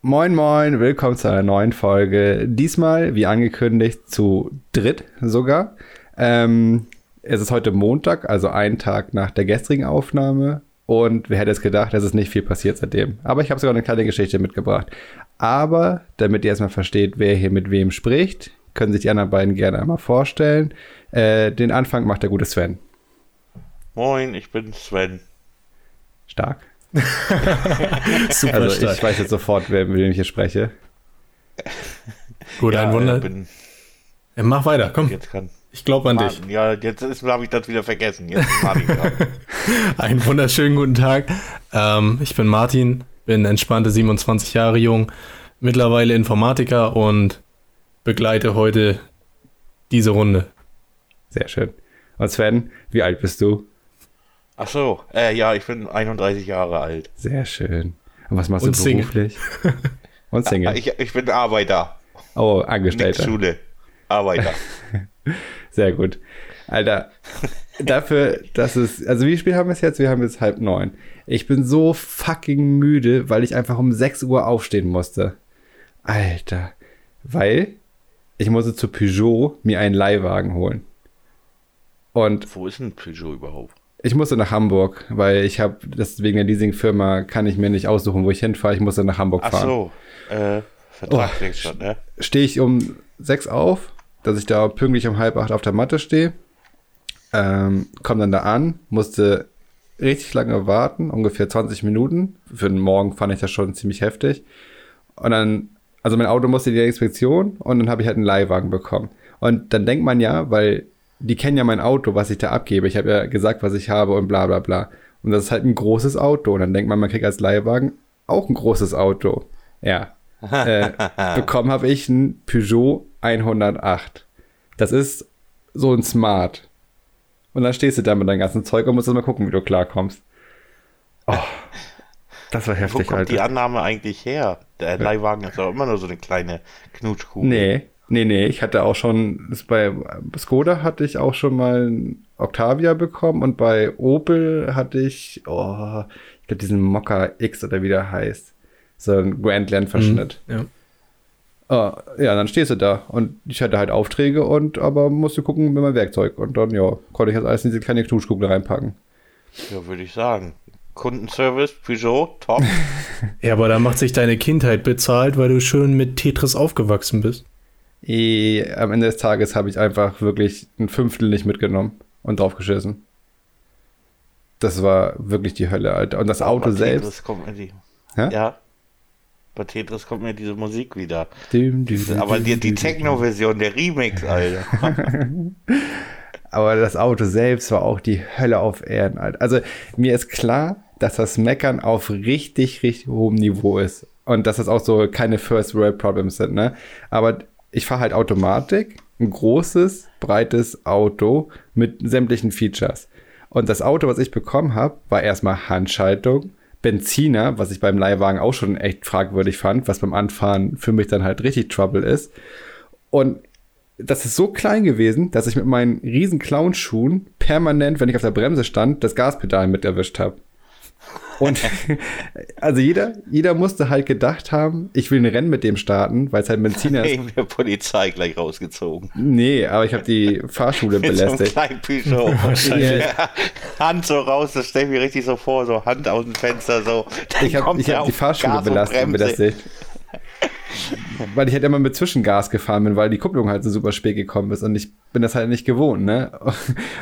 Moin, moin, willkommen zu einer neuen Folge. Diesmal, wie angekündigt, zu dritt sogar. Ähm, es ist heute Montag, also ein Tag nach der gestrigen Aufnahme. Und wer hätte es gedacht, dass es nicht viel passiert seitdem. Aber ich habe sogar eine kleine Geschichte mitgebracht. Aber damit ihr erstmal versteht, wer hier mit wem spricht, können sich die anderen beiden gerne einmal vorstellen. Äh, den Anfang macht der gute Sven. Moin, ich bin Sven. Stark. Super also stark. ich weiß jetzt sofort, wer, mit wem ich hier spreche. Gut, ja, ein Wunder. Äh, bin, ja, mach weiter, komm. Jetzt kann ich glaube an Martin, dich. Ja, jetzt habe ich das wieder vergessen. Jetzt Einen wunderschönen guten Tag. Ähm, ich bin Martin, bin entspannte 27 Jahre jung, mittlerweile Informatiker und begleite heute diese Runde. Sehr schön. Und Sven, wie alt bist du? Ach so, äh, ja, ich bin 31 Jahre alt. Sehr schön. Und was machst Und du beruflich? Und Single. Ich, ich bin Arbeiter. Oh, Angestellter. Nicht Schule. Arbeiter. Sehr gut. Alter, dafür, dass es, also wie spät haben wir es jetzt? Wir haben jetzt halb neun. Ich bin so fucking müde, weil ich einfach um 6 Uhr aufstehen musste. Alter. Weil ich musste zu Peugeot mir einen Leihwagen holen. Und. Wo ist ein Peugeot überhaupt? Ich musste nach Hamburg, weil ich habe, wegen der Leasingfirma kann ich mir nicht aussuchen, wo ich hinfahre. Ich musste nach Hamburg fahren. Ach so, äh, Vertrag oh, schon, ne? Stehe ich um sechs auf, dass ich da pünktlich um halb acht auf der Matte stehe. Ähm, komm dann da an, musste richtig lange warten, ungefähr 20 Minuten. Für den Morgen fand ich das schon ziemlich heftig. Und dann, also mein Auto musste in die Inspektion und dann habe ich halt einen Leihwagen bekommen. Und dann denkt man ja, weil die kennen ja mein Auto, was ich da abgebe. Ich habe ja gesagt, was ich habe und bla bla bla. Und das ist halt ein großes Auto. Und dann denkt man, man kriegt als Leihwagen auch ein großes Auto. Ja. äh, bekommen habe ich ein Peugeot 108. Das ist so ein Smart. Und dann stehst du da mit deinem ganzen Zeug und musst mal gucken, wie du klarkommst. Oh, das war heftig, Wo kommt Alter. die Annahme eigentlich her? Der Leihwagen ist doch immer nur so eine kleine Knutschkugel. Nee, Nee, nee, ich hatte auch schon, bei Skoda hatte ich auch schon mal ein Octavia bekommen und bei Opel hatte ich, oh, ich glaube diesen Mokka X oder wie der heißt. So ein Grandland-Verschnitt. Mhm, ja. Oh, ja, dann stehst du da und ich hatte halt Aufträge und aber musste gucken mit meinem Werkzeug und dann, ja, konnte ich das alles in diese kleine Knuschkugel reinpacken. Ja, würde ich sagen. Kundenservice, Peugeot, top. ja, aber da macht sich deine Kindheit bezahlt, weil du schön mit Tetris aufgewachsen bist. E, am Ende des Tages habe ich einfach wirklich ein Fünftel nicht mitgenommen und draufgeschissen. Das war wirklich die Hölle, Alter. Und das Auto bei selbst. Tetris kommt mir die. Hä? Ja. Bei Tetris kommt mir diese Musik wieder. Düm, düm, düm, Aber die, die Techno-Version, der Remix, Alter. Aber das Auto selbst war auch die Hölle auf Erden, Alter. Also mir ist klar, dass das Meckern auf richtig, richtig hohem Niveau ist. Und dass das auch so keine First World Problems sind, ne? Aber ich fahre halt Automatik, ein großes, breites Auto mit sämtlichen Features. Und das Auto, was ich bekommen habe, war erstmal Handschaltung, Benziner, was ich beim Leihwagen auch schon echt fragwürdig fand, was beim Anfahren für mich dann halt richtig Trouble ist. Und das ist so klein gewesen, dass ich mit meinen riesen Clownschuhen permanent, wenn ich auf der Bremse stand, das Gaspedal mit erwischt habe. Und also jeder, jeder musste halt gedacht haben, ich will ein Rennen mit dem starten, weil es halt Benziner ist. der Polizei gleich rausgezogen. Nee, aber ich habe die Fahrschule belästigt. So ja. Hand so raus, das stelle ich mir richtig so vor, so Hand aus dem Fenster so. ich habe hab die Fahrschule belastet, belästigt. weil ich halt immer mit Zwischengas gefahren bin, weil die Kupplung halt so super spät gekommen ist und ich bin das halt nicht gewohnt, ne?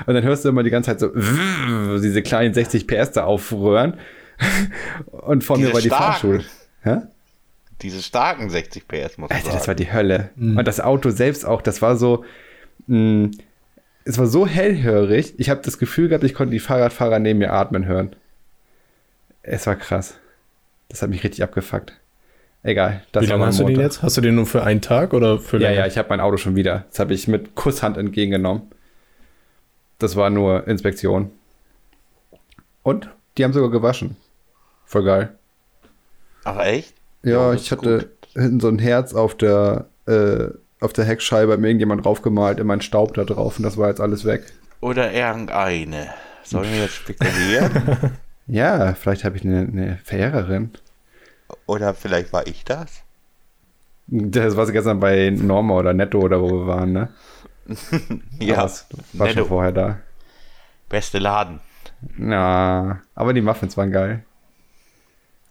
Und dann hörst du immer die ganze Zeit so diese kleinen 60 PS da aufrühren und vor Diese mir war die starken, Fahrschule. Hä? Diese starken 60 PS, muss Alter, sagen. das war die Hölle. Mhm. Und das Auto selbst auch, das war so, mh, mm, es war so hellhörig, ich habe das Gefühl gehabt, ich konnte die Fahrradfahrer neben mir atmen hören. Es war krass. Das hat mich richtig abgefuckt. Egal. Wie lange hast du den jetzt? Hast du den nur für einen Tag oder für Ja, ja, ich habe mein Auto schon wieder. Das habe ich mit Kusshand entgegengenommen. Das war nur Inspektion. Und die haben sogar gewaschen. Voll geil. Ach echt? Ja, ja ich hatte gut. hinten so ein Herz auf der, äh, auf der Heckscheibe, hat mir irgendjemand draufgemalt, in meinen Staub da drauf und das war jetzt alles weg. Oder irgendeine. Sollen wir jetzt spekulieren? ja, vielleicht habe ich eine, eine Verehrerin. Oder vielleicht war ich das? Das war gestern bei Norma oder Netto oder wo wir waren, ne? ja. Das war Netto. schon vorher da. Beste Laden. Ja, aber die Muffins waren geil.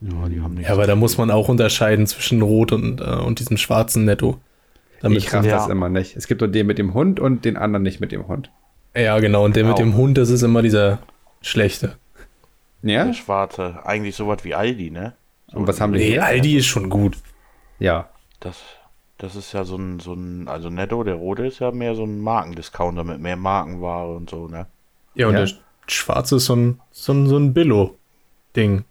Ja, die haben ja, aber da muss man auch unterscheiden zwischen Rot und, äh, und diesem schwarzen Netto. Damit ich raff ja. das immer nicht. Es gibt nur den mit dem Hund und den anderen nicht mit dem Hund. Ja, genau. Und der genau. mit dem Hund, das ist immer dieser schlechte. Ja? Der schwarze. Eigentlich sowas wie Aldi, ne? So und was haben die Nee, hier? Aldi ist schon gut. Ja. Das, das ist ja so ein, so ein, also Netto, der rote ist ja mehr so ein Markendiscounter mit mehr Markenware und so, ne? Ja, und ja. der schwarze ist so ein, so ein, so ein Billo-Ding.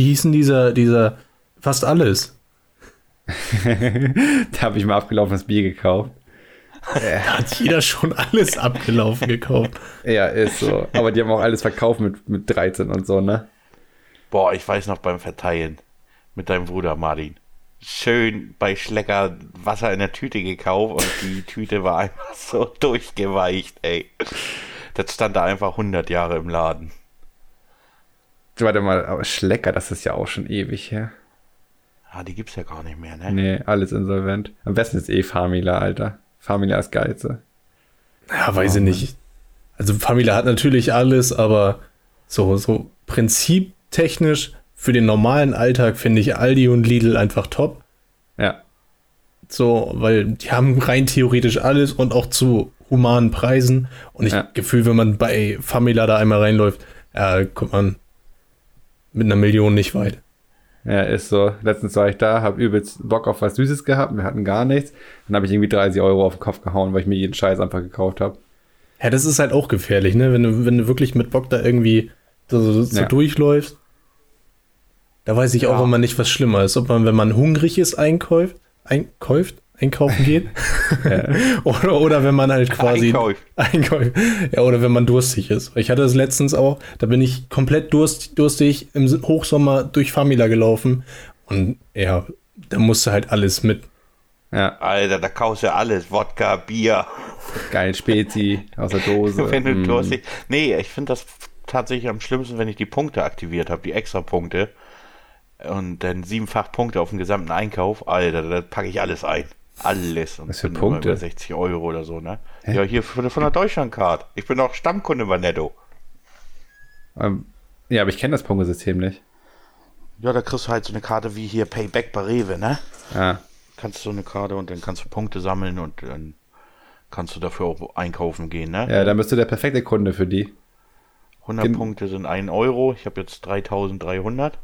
Wie hieß denn dieser, dieser, fast alles? da habe ich mal abgelaufenes Bier gekauft. Da hat jeder schon alles abgelaufen gekauft. Ja, ist so. Aber die haben auch alles verkauft mit, mit 13 und so, ne? Boah, ich weiß noch beim Verteilen mit deinem Bruder Martin. Schön bei Schlecker Wasser in der Tüte gekauft und die Tüte war einfach so durchgeweicht, ey. Das stand da einfach 100 Jahre im Laden. Warte mal, aber Schlecker, das ist ja auch schon ewig her. Ah, die gibt's ja gar nicht mehr, ne? Nee, alles insolvent. Am besten ist eh Famila, Alter. Famila ist geilste. Ja, weiß oh, ich nicht. Also Famila hat natürlich alles, aber so, so prinziptechnisch für den normalen Alltag finde ich Aldi und Lidl einfach top. Ja. So, weil die haben rein theoretisch alles und auch zu humanen Preisen. Und ich ja. Gefühl, wenn man bei Famila da einmal reinläuft, ja, kommt man mit einer Million nicht weit. Ja, ist so. Letztens war ich da, habe übelst Bock auf was Süßes gehabt. Wir hatten gar nichts. Dann habe ich irgendwie 30 Euro auf den Kopf gehauen, weil ich mir jeden Scheiß einfach gekauft habe. Ja, das ist halt auch gefährlich, ne? Wenn du, wenn du wirklich mit Bock da irgendwie so, so ja. durchläufst. Da weiß ich ja. auch immer nicht, was schlimmer ist. Ob man, wenn man hungrig ist, einkauft, einkäuft, einkaufen geht. oder, oder wenn man halt quasi. Einkäuft. Einkäuft. Ja, oder wenn man durstig ist. Ich hatte das letztens auch, da bin ich komplett durst, durstig im Hochsommer durch Famila gelaufen. Und ja, da musste halt alles mit. Ja. Alter, da kaufst du alles. Wodka, Bier. Geil, Spezi aus der Dose. wenn du mm. durstig. Nee, ich finde das tatsächlich am schlimmsten, wenn ich die Punkte aktiviert habe, die extra Punkte. Und dann siebenfach Punkte auf den gesamten Einkauf. Alter, da packe ich alles ein. Alles. Und Was für Punkte? 60 Euro oder so, ne? Hä? Ja, hier von, von der Deutschlandcard. Ich bin auch Stammkunde bei Netto. Ähm, ja, aber ich kenne das Punktesystem nicht. Ja, da kriegst du halt so eine Karte wie hier Payback bei Rewe, ne? Ja. Kannst du so eine Karte und dann kannst du Punkte sammeln und dann kannst du dafür auch einkaufen gehen, ne? Ja, dann bist du der perfekte Kunde für die. 100 Gen Punkte sind 1 Euro. Ich habe jetzt 3300.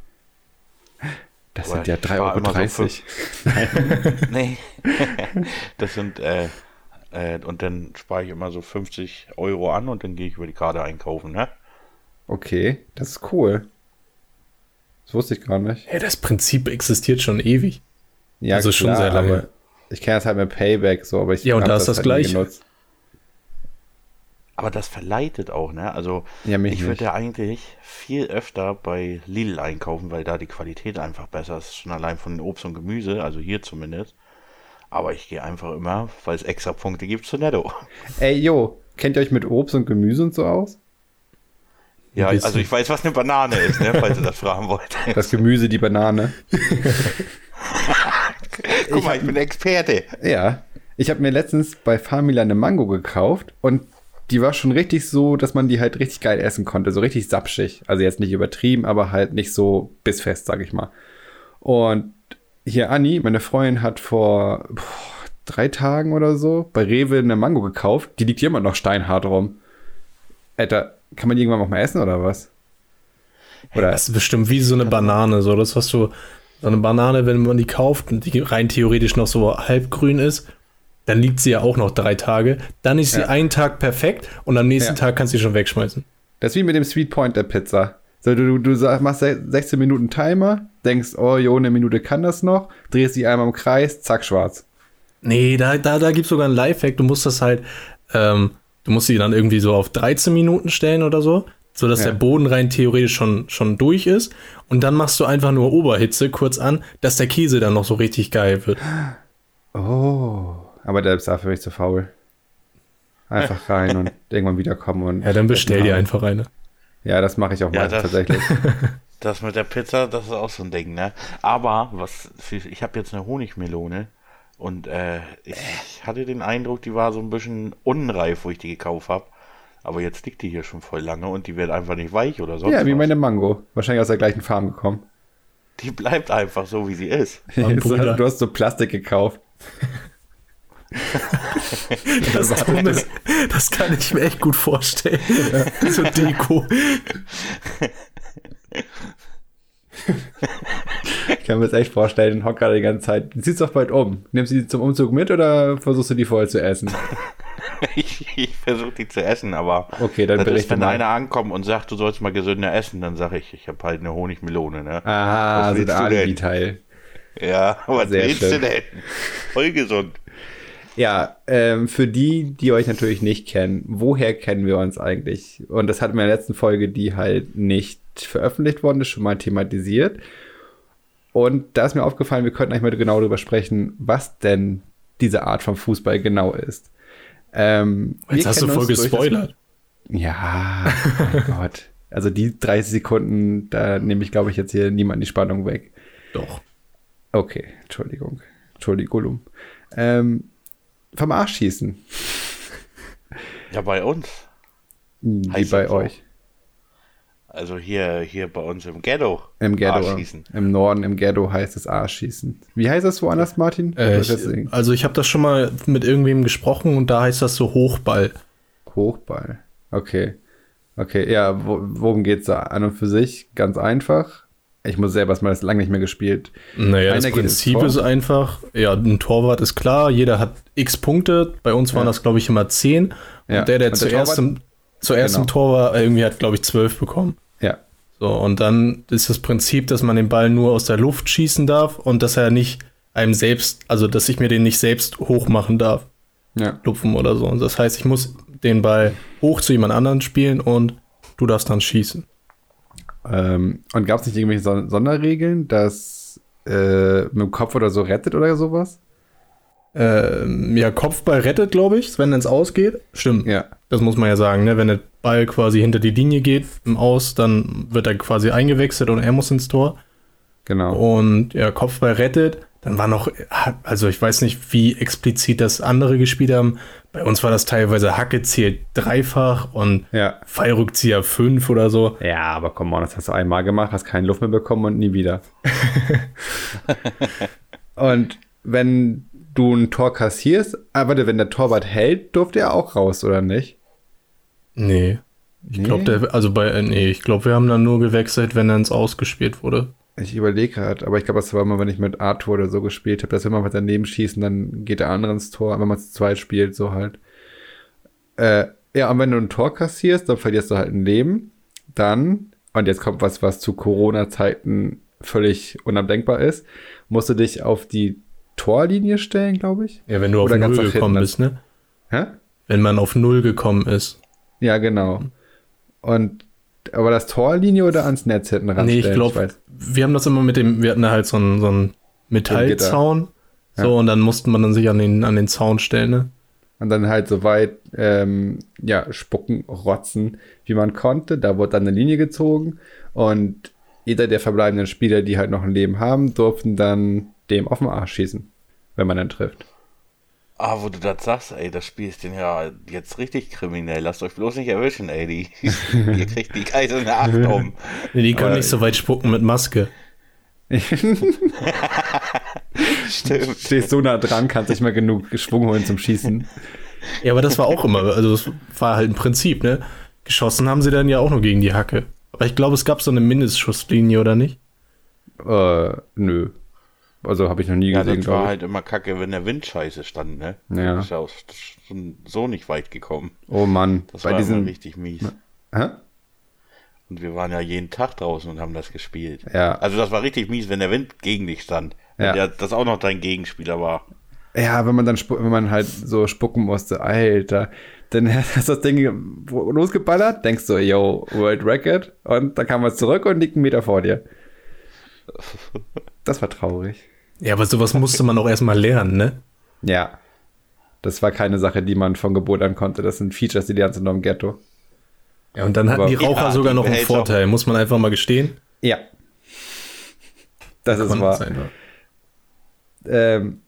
Das sind ja 3,30 Euro. So nee. das sind, äh, äh, und dann spare ich immer so 50 Euro an und dann gehe ich über die Karte einkaufen, ne? Okay, das ist cool. Das wusste ich gar nicht. Hey, das Prinzip existiert schon ewig. Ja, also klar, schon sehr lange. Ich kenne es halt mit Payback so, aber ich Ja, und da ist das, das halt gleiche. Aber das verleitet auch, ne? Also ja, ich würde ja eigentlich viel öfter bei Lidl einkaufen, weil da die Qualität einfach besser ist, schon allein von Obst und Gemüse, also hier zumindest. Aber ich gehe einfach immer, weil es extra Punkte gibt, zu Netto. Ey, jo, kennt ihr euch mit Obst und Gemüse und so aus? Ja, also ich weiß, was eine Banane ist, ne, falls ihr das fragen wollt. Das Gemüse, die Banane. Guck mal, ich bin Experte. Ja, ich habe mir letztens bei Famila eine Mango gekauft und die war schon richtig so, dass man die halt richtig geil essen konnte, so richtig sapschig. Also jetzt nicht übertrieben, aber halt nicht so bissfest, sag ich mal. Und hier Anni, meine Freundin, hat vor boah, drei Tagen oder so bei Rewe eine Mango gekauft. Die liegt hier immer noch steinhart rum. Alter, kann man die irgendwann auch mal essen oder was? Oder? das ist bestimmt wie so eine Banane, so das, was du, so eine Banane, wenn man die kauft und die rein theoretisch noch so halbgrün ist dann liegt sie ja auch noch drei Tage. Dann ist sie ja. einen Tag perfekt und am nächsten ja. Tag kannst du sie schon wegschmeißen. Das ist wie mit dem Sweet Point der Pizza. So, du, du machst 16 Minuten Timer, denkst, oh, jo, eine Minute kann das noch, drehst sie einmal im Kreis, zack, schwarz. Nee, da, da, da gibt es sogar einen Lifehack. Du musst das halt, ähm, du musst sie dann irgendwie so auf 13 Minuten stellen oder so, sodass ja. der Boden rein theoretisch schon, schon durch ist. Und dann machst du einfach nur Oberhitze kurz an, dass der Käse dann noch so richtig geil wird. Oh. Aber der ist dafür nicht zu faul. Einfach rein und irgendwann wiederkommen und. Ja, dann bestell dir einfach eine. Ja, das mache ich auch ja, mal tatsächlich. Das mit der Pizza, das ist auch so ein Ding, ne? Aber was, ich habe jetzt eine Honigmelone und äh, ich hatte den Eindruck, die war so ein bisschen unreif, wo ich die gekauft habe. Aber jetzt liegt die hier schon voll lange und die wird einfach nicht weich oder sonst Ja, wie was. meine Mango. Wahrscheinlich aus der gleichen Farm gekommen. Die bleibt einfach so, wie sie ist. Bruder. du hast so Plastik gekauft. Das, Dumme ist, das kann ich mir echt gut vorstellen. so Deko. Ich kann mir das echt vorstellen, hock gerade die ganze Zeit. Du ziehst doch bald um. Nimmst du die zum Umzug mit oder versuchst du die vorher zu essen? Ich, ich versuche die zu essen, aber Okay, dann das ist, wenn mal. einer ankommt und sagt, du sollst mal gesünder essen, dann sage ich, ich habe halt eine Honigmelone, ne? Ah, Was so denn? Alibi-Teil. Ja, was Sehr willst schön. du denn? Voll gesund. Ja, ähm, für die, die euch natürlich nicht kennen, woher kennen wir uns eigentlich? Und das hatten wir in der letzten Folge, die halt nicht veröffentlicht worden ist, schon mal thematisiert. Und da ist mir aufgefallen, wir könnten eigentlich mal genau darüber sprechen, was denn diese Art von Fußball genau ist. Ähm, Jetzt hast du voll das- gespoilert. Ja, mein Gott. Also die 30 Sekunden, da nehme ich, glaube ich, jetzt hier niemand die Spannung weg. Doch. Okay, Entschuldigung. Entschuldigung. Ähm, vom Arsch schießen. Ja, bei uns. Wie Heißt bei so? euch. Also hier, hier bei uns im Ghetto. Im Ghetto. Im Norden, im Ghetto heißt es Arschschießen. Wie heißt das woanders, Martin? Äh, ich, also ich habe das schon mal mit irgendwem gesprochen und da heißt das so Hochball. Hochball. Okay. Okay, ja, wo, worum geht's da? An und für sich ganz einfach. Ich muss selber erstmal das lange nicht mehr gespielt. Naja, Einer das Prinzip ist einfach, ja, ein Torwart ist klar, jeder hat x Punkte. Bei uns waren Ja. das, glaube ich, immer 10. Ja. Und der, der Und der zuerst, Torwart- im, zuerst Genau. im Tor war, irgendwie hat, glaube ich, 12 bekommen. Ja. So, und dann ist das Prinzip, dass man den Ball nur aus der Luft schießen darf und dass er nicht einem selbst, also dass ich mir den nicht selbst hoch machen darf, Ja. lupfen oder so. Und das heißt, ich muss den Ball hoch zu jemand anderen spielen und du darfst dann schießen. Ähm, und gab es nicht irgendwelche Son Sonderregeln, dass äh, mit dem Kopf oder so rettet oder sowas? Ähm, ja, Kopfball rettet, glaube ich, wenn es ausgeht. Stimmt. Ja. Das muss man ja sagen, ne? Wenn der Ball quasi hinter die Linie geht im Aus, dann wird er quasi eingewechselt und er muss ins Tor. Genau. Und ja, Kopfball rettet. Dann war noch, also ich weiß nicht, wie explizit das andere gespielt haben. Bei uns war das teilweise Hacke zählt dreifach und Ja. Fallrückzieher fünf oder so. Ja, aber komm on, das hast du einmal gemacht, hast keine Luft mehr bekommen und nie wieder. und wenn du ein Tor kassierst, aber warte, wenn der Torwart hält, durfte er auch raus, oder nicht? Nee. Ich Nee? glaube, also bei, äh, nee, ich glaube, wir haben dann nur gewechselt, wenn er ins Ausgespielt wurde. Ich überlege gerade, aber ich glaube, das war immer, wenn ich mit Arthur oder so gespielt habe, dass wenn man was daneben schießen, dann geht der andere ins Tor, wenn man zu zweit spielt, so halt. Äh, ja, und wenn du ein Tor kassierst, dann verlierst du halt ein Leben. Dann, und jetzt kommt was, was zu Corona-Zeiten völlig unabdenkbar ist, musst du dich auf die Torlinie stellen, glaube ich. Ja, wenn du auf Null gekommen bist, ne? Hä? Wenn man auf Null gekommen ist. Ja, genau. Und, aber das Torlinie oder ans Netz hinten ran Nee, ich glaube, wir haben das immer mit dem, wir hatten da halt so einen, so einen Metallzaun. Ja. So, und dann musste man dann sich an den, an den Zaun stellen, ne? Und dann halt so weit, ähm, ja, spucken, rotzen, wie man konnte. Da wurde dann eine Linie gezogen und jeder der verbleibenden Spieler, die halt noch ein Leben haben, durften dann dem auf den Arsch schießen, wenn man dann trifft. Ah, wo du das sagst, ey, das Spiel ist denn ja jetzt richtig kriminell. Lasst euch bloß nicht erwischen, ey. Die, ihr kriegt die geiselnde Acht um. Nee, die können Aber- nicht so weit spucken mit Maske. Stimmt. Stehst so nah dran, kannst nicht mal genug Schwung holen zum Schießen. Ja, aber das war auch immer, also das war halt ein Prinzip, ne? Geschossen haben sie dann ja auch nur gegen die Hacke. Aber ich glaube, es gab so eine Mindestschusslinie, oder nicht? Äh, nö. Also habe ich noch nie Ja, gesehen, das war halt immer kacke, wenn der Wind scheiße stand, ne? Ja. Das ist ja auch schon so nicht weit gekommen. Oh Mann, Das bei war diesen. immer richtig mies. Hä? Und wir waren ja jeden Tag draußen und haben das gespielt. Ja. Also das war richtig mies, wenn der Wind gegen dich stand. Ja. der, das auch noch dein Gegenspieler war. Ja, wenn man dann, wenn man halt so spucken musste, Alter, dann hast du das Ding losgeballert, denkst du, yo, World Record, und dann kam man zurück und liegt einen Meter vor dir. Das war traurig. Ja, aber sowas musste man auch erstmal lernen, ne? Ja. Das war keine Sache, die man von Geburt an konnte. Das sind Features, die lernst du nur im Ghetto. Ja, und dann hatten Aber- die Raucher Ja, sogar die noch einen behält's auch. Vorteil, muss man einfach mal gestehen. Ja. Das ist wahr. sein, ja. Ähm,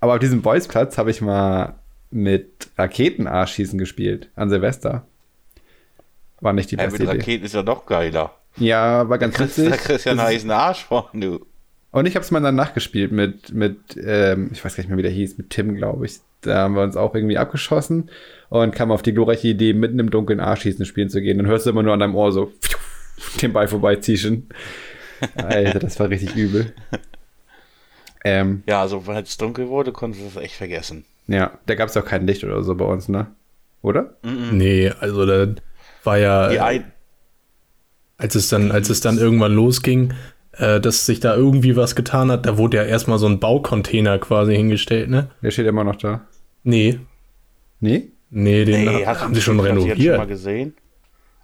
aber auf diesem Bolzplatz habe ich mal mit Raketenarschschießen gespielt an Silvester. War nicht die Ja, beste mit Idee. Raketen ist ja noch geiler. Ja, war ganz Da witzig. kriegst du ja einen heißen Arsch von, du. Und ich habe es mal danach gespielt mit, mit ähm, ich weiß gar nicht mehr, wie der hieß, mit Tim, glaube ich. Da haben wir uns auch irgendwie abgeschossen und kam auf die glorreiche Idee, mitten im dunklen Arschschießen spielen zu gehen. Dann hörst du immer nur an deinem Ohr so den Ball vorbeizischen. Alter, das war richtig übel. Ähm, Ja, also als es dunkel wurde, konntest du das echt vergessen. ja, da gab es auch kein Licht oder so bei uns, ne? Oder? Nee, also da war ja, Die äh, als es dann, als es dann irgendwann losging, äh, dass sich da irgendwie was getan hat, da wurde ja erstmal so ein Baucontainer quasi hingestellt, ne? Der steht immer noch da. Nee, Nee? nee, den nee, haben sie schon jetzt schon mal renoviert. gesehen?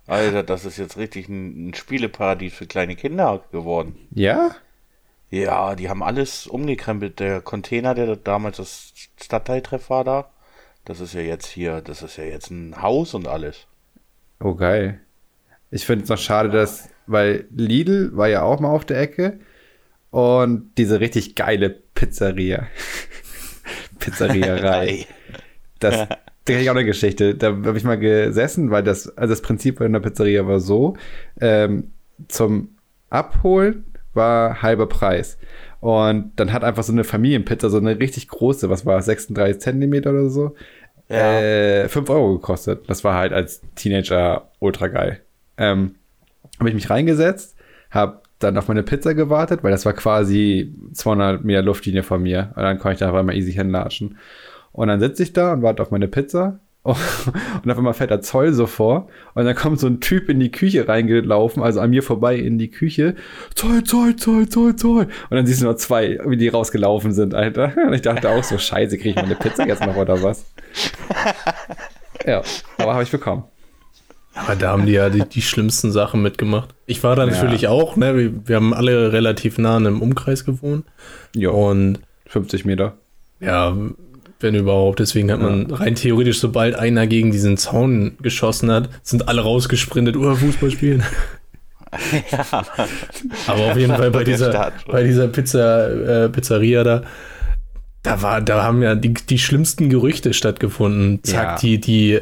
Alter, das ist jetzt richtig ein, ein Spieleparadies für kleine Kinder geworden. Ja? Ja, die haben alles umgekrempelt. Der Container, der damals das Stadtteiltreff war da, das ist ja jetzt hier, das ist ja jetzt ein Haus und alles. Oh, geil. Ich finde es noch schade, dass, weil Lidl war ja auch mal auf der Ecke und diese richtig geile Pizzeria. Pizzerierei. Das, da kenne ich auch eine Geschichte. Da habe ich mal gesessen, weil das, also das Prinzip bei einer Pizzeria war so, ähm, zum Abholen war halber Preis. Und dann hat einfach so eine Familienpizza, so eine richtig große, was war, 36 Zentimeter oder so, Ja. äh, 5 Euro gekostet. Das war halt als Teenager ultra geil. Ähm, habe ich mich reingesetzt, habe dann auf meine Pizza gewartet, weil das war quasi 200 Meter Luftlinie von mir. Und dann konnte ich da einfach mal easy hinlatschen. Und dann sitze ich da und warte auf meine Pizza. Und auf einmal fährt der Zoll so vor. Und dann kommt so ein Typ in die Küche reingelaufen, also an mir vorbei in die Küche. Zoll, Zoll, Zoll, Zoll, Zoll. Und dann siehst du nur zwei, wie die rausgelaufen sind, Alter. Und ich dachte auch so, scheiße, kriege ich meine Pizza jetzt noch oder was? Ja, aber habe ich bekommen. Aber da haben die ja die, die schlimmsten Sachen mitgemacht. Ich war da Ja. natürlich auch, ne? Wir, wir haben alle relativ nah in einem Umkreis gewohnt. Jo, Und 50 Meter. ja, wenn überhaupt, deswegen hat man rein theoretisch, sobald einer gegen diesen Zaun geschossen hat, sind alle rausgesprintet, oh, Fußball spielen. Aber auf jeden Fall bei dieser, Start. bei dieser Pizza, äh, Pizzeria da, da war, da haben ja die, die schlimmsten Gerüchte stattgefunden. Zack, Ja. die, die,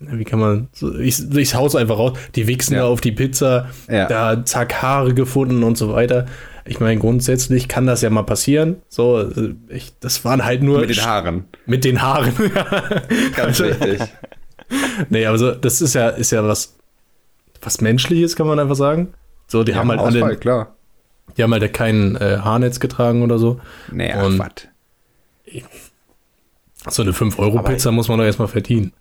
wie kann man, ich, ich hau's einfach raus, die wichsen Ja. da auf die Pizza, Ja. da zack, Haare gefunden und so weiter. Ich meine, grundsätzlich kann das ja mal passieren. So, ich, das waren halt nur Mit den Haaren. mit den Haaren. Ganz wichtig. nee, aber so, das ist ja, ist ja was, was Menschliches, kann man einfach sagen. So, die haben halt Ausfall, alle, klar. die haben halt kein äh, Haarnetz getragen oder so. Nee, Und- was. So eine 5-Euro-Pizza muss man doch erstmal verdienen.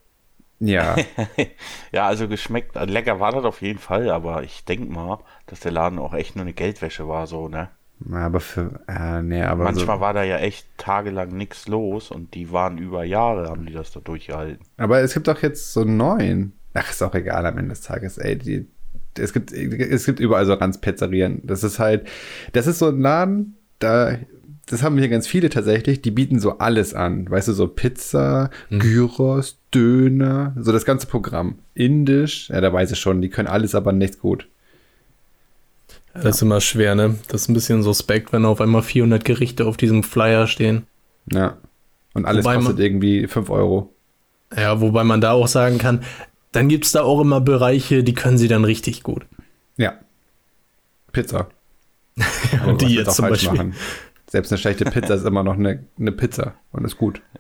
Ja, Ja, also geschmeckt, also lecker war das auf jeden Fall, aber ich denke mal, dass der Laden auch echt nur eine Geldwäsche war, so, ne? aber für, äh, nee, aber Manchmal so, war da ja echt tagelang nichts los und die waren über Jahre, haben die das da durchgehalten. aber es gibt doch jetzt so einen neuen. Ach, ist auch egal am Ende des Tages, ey, die, es gibt, es gibt überall so Ranzpizzerien. Das ist halt, das ist so ein Laden, da, das haben hier ganz viele tatsächlich, die bieten so alles an. Weißt du, so Pizza, Gyros, Döner, so das ganze Programm. Indisch, ja, da weiß ich schon, die können alles, aber nichts gut. Das ist immer schwer, ne? Das ist ein bisschen suspekt, wenn auf einmal 400 Gerichte auf diesem Flyer stehen. Ja. Und alles Wobei man- kostet irgendwie 5 Euro. Ja, wobei man da auch sagen kann, dann gibt es da auch immer Bereiche, die können sie dann richtig gut. Ja. Pizza. Und die jetzt zum Beispiel. Selbst eine schlechte Pizza ist immer noch eine, eine Pizza und ist gut.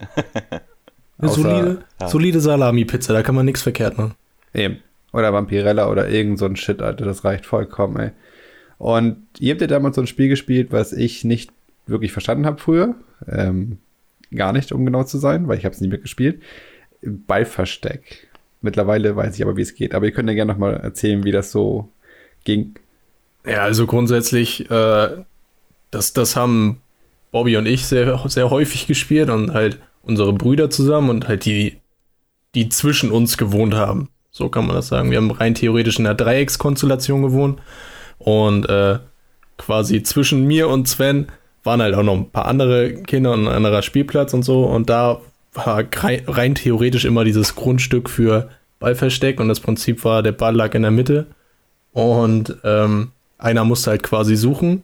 Eine Außer- solide, ja. solide Salami-Pizza, da kann man nichts verkehrt machen. Eben. Oder Vampirella oder irgend so ein Shit, Alter. Das reicht vollkommen, ey. Und ihr habt ja damals so ein Spiel gespielt, was ich nicht wirklich verstanden habe früher. Ähm, gar nicht, um genau zu sein, weil ich habe es nie mitgespielt. Ballversteck. Mittlerweile weiß ich aber, wie es geht. Aber ihr könnt ja gerne noch mal erzählen, wie das so ging. Ja, also grundsätzlich, äh, das, das haben Bobby und ich sehr, sehr häufig gespielt und halt unsere Brüder zusammen und halt die, die zwischen uns gewohnt haben. So kann man das sagen. Wir haben rein theoretisch in einer Dreieckskonstellation gewohnt und äh, quasi zwischen mir und Sven waren halt auch noch ein paar andere Kinder und ein anderer Spielplatz und so und da war rein, theoretisch immer dieses Grundstück für Ballversteck und das Prinzip war, der Ball lag in der Mitte Und ähm, einer musste halt quasi suchen.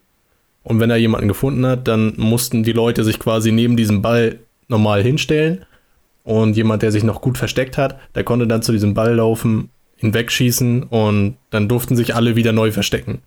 Und wenn er jemanden gefunden hat, dann mussten die Leute sich quasi neben diesem Ball normal hinstellen. Und jemand, der sich noch gut versteckt hat, der konnte dann zu diesem Ball laufen, ihn wegschießen und dann durften sich alle wieder neu verstecken.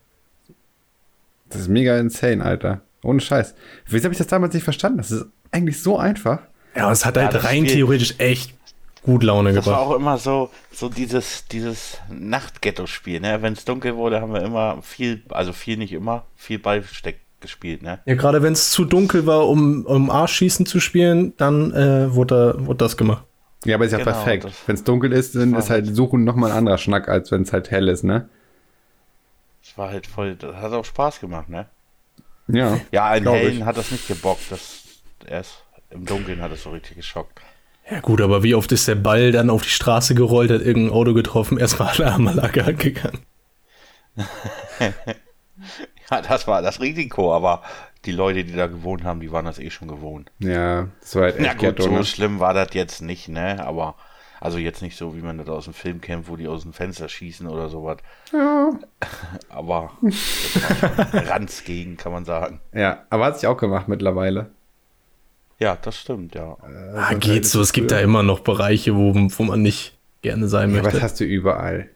Das ist mega insane, Alter. Ohne Scheiß. Wieso habe ich das damals nicht verstanden? Das ist eigentlich so einfach. Ja, es hat Ja, halt das rein Spiel- theoretisch echt gut Laune Das war gebracht. auch immer so, so dieses, dieses Nachtghetto-Spiel, ne? Wenn es dunkel wurde, haben wir immer viel, also viel nicht immer, viel Ballsteck gespielt, ne? Ja, gerade wenn es zu dunkel war, um, um Arschschießen zu spielen, dann äh, wurde, wurde das gemacht. Ja, aber ist ja Genau, perfekt. Wenn es dunkel ist, dann ist halt Suchen nochmal ein anderer Schnack, als wenn es halt hell ist, ne? Das war halt voll, das hat auch Spaß gemacht, ne? Ja. Ja, in Hellen ich. hat das nicht gebockt, das erst im Dunkeln hat es so richtig geschockt. Ja gut, aber wie oft ist der Ball dann auf die Straße gerollt, hat irgendein Auto getroffen, erstmal Alarmanlage angegangen. Ja, das war das Risiko, aber die Leute, die da gewohnt haben, die waren das eh schon gewohnt. Ja, das war halt Na echt gut, Ghetto, so schlimm war das jetzt nicht, ne? Aber, also jetzt nicht so, wie man das aus dem Film kennt, wo die aus dem Fenster schießen oder sowas. Aber war schon Ranz gegen, kann man sagen. Ja, aber hat sich auch gemacht mittlerweile. Ja, das stimmt, ja. Ah, geht so, es gibt da immer noch Bereiche, wo, wo man nicht gerne sein Ja, aber das möchte. hast du überall.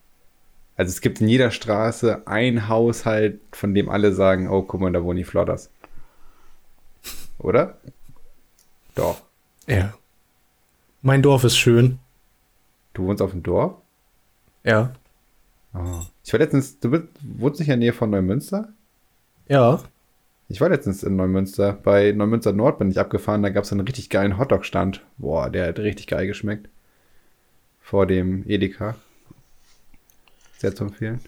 Also es gibt in jeder Straße ein Haushalt, von dem alle sagen, oh, guck mal, da wohnen die Flodders. Oder? Doch. Ja. Mein Dorf ist schön. Du wohnst auf dem Dorf? Ja. Oh. Ich war letztens, du bist, wohnst nicht in der Nähe von Neumünster? Ja. Ich war letztens in Neumünster. Bei Neumünster Nord bin ich abgefahren, da gab es einen richtig geilen Hotdog-Stand. Boah, der hat richtig geil geschmeckt. Vor dem Edeka. Sehr zu empfehlen.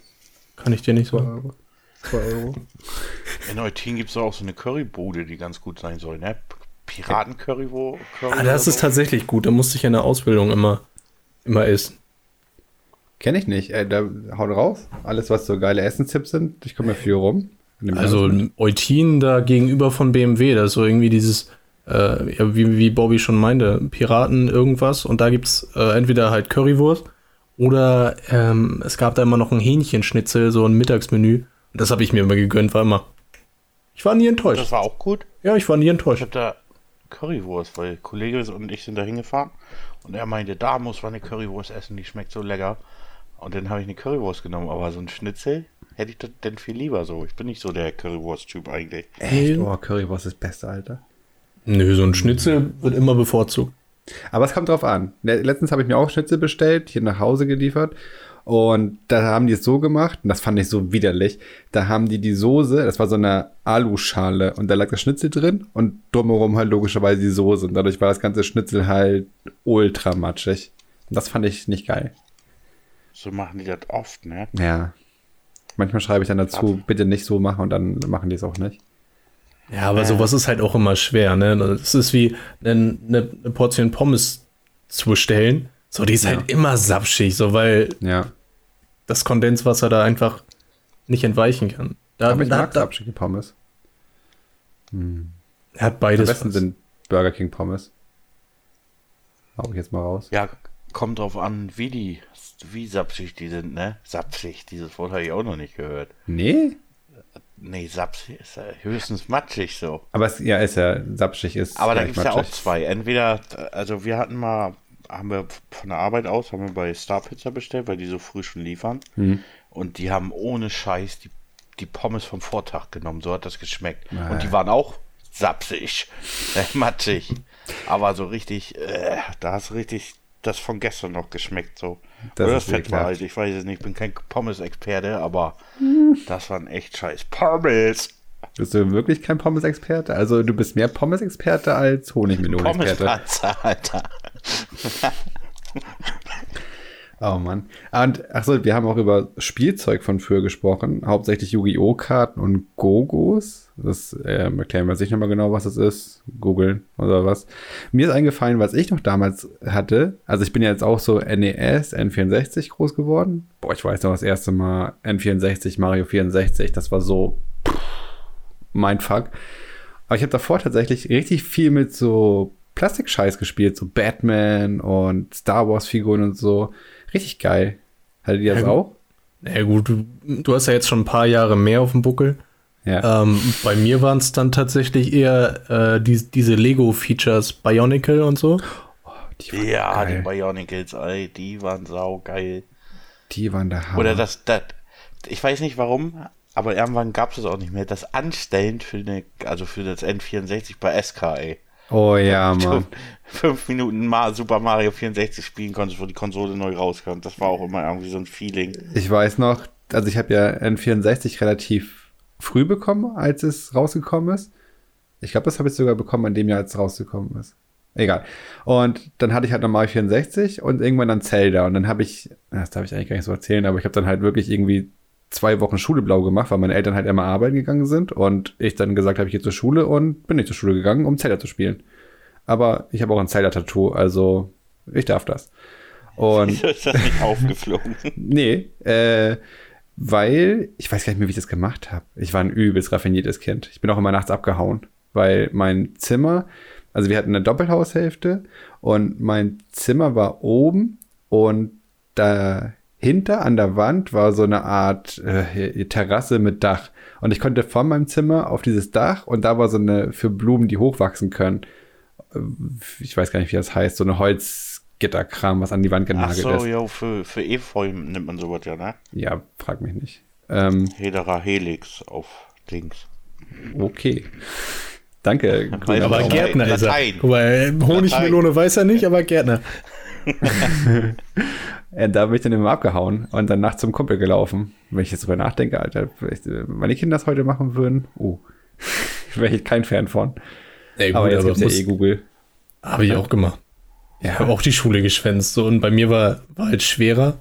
Kann ich dir nicht Zwei sagen. Euro. Zwei Euro. In Eutin gibt es auch so eine Currybude, die ganz gut sein soll, ne? Piraten-Curry, wo? Curry Ah, das ist so? tatsächlich gut. Da musste ich in der Ausbildung immer, immer essen. Kenn ich nicht. Äh, da haut raus. Alles, was so geile Essenstipps sind. Ich komme ja viel rum. Also. Eutin da gegenüber von BMW, das ist so irgendwie dieses, äh, ja, wie, wie Bobby schon meinte, Piraten irgendwas und da gibt's äh, entweder halt Currywurst oder ähm, es gab da immer noch ein Hähnchenschnitzel, so ein Mittagsmenü. Und das habe ich mir immer gegönnt, war immer. Ich war nie enttäuscht. Das war auch gut. Ja, ich war nie Ich enttäuscht. hab da Currywurst, weil Kollege und ich sind da hingefahren und er meinte, da muss man eine Currywurst essen, die schmeckt so lecker. Und dann habe ich eine Currywurst genommen, aber so ein Schnitzel hätte ich das denn viel lieber so. Ich bin nicht so der Currywurst-Typ eigentlich. Echt? Oh, Currywurst ist das Beste, Alter. Nö, so ein Schnitzel wird immer bevorzugt. Aber es kommt drauf an. Le- Letztens habe ich mir auch Schnitzel bestellt, hier nach Hause geliefert. Und da haben die es so gemacht, und das fand ich so widerlich. Da haben die die Soße, das war so eine Aluschale, und da lag das Schnitzel drin und drumherum halt logischerweise die Soße. Und dadurch war das ganze Schnitzel halt ultra matschig. Und das fand ich nicht geil. So machen die das oft, ne? Ja. Manchmal schreibe ich dann dazu, bitte nicht so machen, und dann machen die es auch nicht. Ja, aber sowas ist halt auch immer schwer, ne? Das ist wie eine, eine, eine Portion Pommes zu bestellen. So, die ist halt immer sapschig, so weil Ja. das Kondenswasser da einfach nicht entweichen kann. Da, Aber ich da, mag da, abschicke Pommes. hat Am beides. besten was. sind Burger King Pommes. Hau ich jetzt mal raus. Ja, kommt drauf an, wie die, wie sapsig die sind, ne? Sapsig, dieses Wort habe ich auch noch nicht gehört. Nee? Nee, sapsig ist ja höchstens matschig so. Aber es ja, ist ja sapschig ist. Aber da gibt es ja auch zwei. Entweder, also wir hatten mal, haben wir von der Arbeit aus, haben wir bei Star Pizza bestellt, weil die so früh schon liefern. Mhm. Und die haben ohne Scheiß die, die Pommes vom Vortag genommen. So hat das geschmeckt. Ah. Und die waren auch sapsig, äh, matschig. Aber so richtig, äh, da hast du richtig das von gestern noch geschmeckt. So. Das Oder ist das Fett war ekelhaft. halt, ich weiß es nicht, ich bin kein Pommes-Experte, aber das waren echt scheiß Pommes. Bist du wirklich kein Pommes-Experte? Also du bist mehr Pommes-Experte als Honigmelone-Experte. Pommes-Panzer, Alter. Oh Mann. Und achso, wir haben auch über Spielzeug von früher gesprochen. Hauptsächlich Yu-Gi-Oh! Karten und Gogos. Das ähm, erklären wir sich nochmal genau, was das ist. Googeln oder was. Mir ist eingefallen, was ich noch damals hatte. Also ich bin ja jetzt auch so NES, N64 groß geworden. Boah, ich weiß noch das erste Mal N64, Mario 64. Das war so mein Fuck. Aber ich habe davor tatsächlich richtig viel mit so Plastikscheiß gespielt, so Batman und Star Wars Figuren und so. Richtig geil. Hattet ihr das Ja, auch? Na ja, gut, du, du hast ja jetzt schon ein paar Jahre mehr auf dem Buckel. Ja. Ähm, bei mir waren es dann tatsächlich eher äh, die, diese Lego-Features, Bionicle und so. die waren Ja, die geil. Bionicles, ey, die waren saugeil. Die waren der Hammer. Oder das, das, ich weiß nicht warum, aber irgendwann gab es das auch nicht mehr. Das Anstellen für eine, also für das N64 bei SK, ey. Oh ja, Mann. Fünf Minuten mal Super Mario 64 spielen konntest, wo die Konsole neu rauskam. Das war auch immer irgendwie so ein Feeling. Ich weiß noch, also ich habe ja N64 relativ früh bekommen, als es rausgekommen ist. Ich glaube, das habe ich sogar bekommen an dem Jahr, als es rausgekommen ist. Egal. Und dann hatte ich halt normal 64 und irgendwann dann Zelda. Und dann habe ich, das darf ich eigentlich gar nicht so erzählen, aber ich habe dann halt wirklich irgendwie zwei Wochen Schule blau gemacht, weil meine Eltern halt immer arbeiten gegangen sind und ich dann gesagt habe, ich gehe zur Schule und bin nicht zur Schule gegangen, um Zelda zu spielen. Aber ich habe auch ein Zelda-Tattoo, also ich darf das. Und ist das nicht aufgeflogen? Nee, äh, weil ich weiß gar nicht mehr, wie ich das gemacht habe. Ich war ein übelst raffiniertes Kind. Ich bin auch immer nachts abgehauen, weil mein Zimmer, also wir hatten eine Doppelhaushälfte und mein Zimmer war oben und dahinter an der Wand war so eine Art äh, Terrasse mit Dach. Und ich konnte von meinem Zimmer auf dieses Dach und da war so eine für Blumen, die hochwachsen können. Äh, Ich weiß gar nicht, wie das heißt, so eine Holzgitterkram, was an die Wand Ach genagelt so, ist. ja, für, für Efeu nimmt man sowas ja, ne? Ja, frag mich nicht. Ähm, Hedera Helix auf links. okay. Danke. grüner Aber. Gärtner ist er. Mal, äh, Honigmelone weiß er nicht, aber Gärtner. Äh, da bin ich dann immer abgehauen und dann nachts zum Kumpel gelaufen. Wenn ich jetzt drüber nachdenke, Alter, äh, meine Kinder das heute machen würden, oh, wäre ich kein Fan von. Ja, gut, aber jetzt aber gibt's ja eh Google. Habe ich auch gemacht. Ich Ja. habe auch die Schule geschwänzt. So, und bei mir war, war halt schwerer.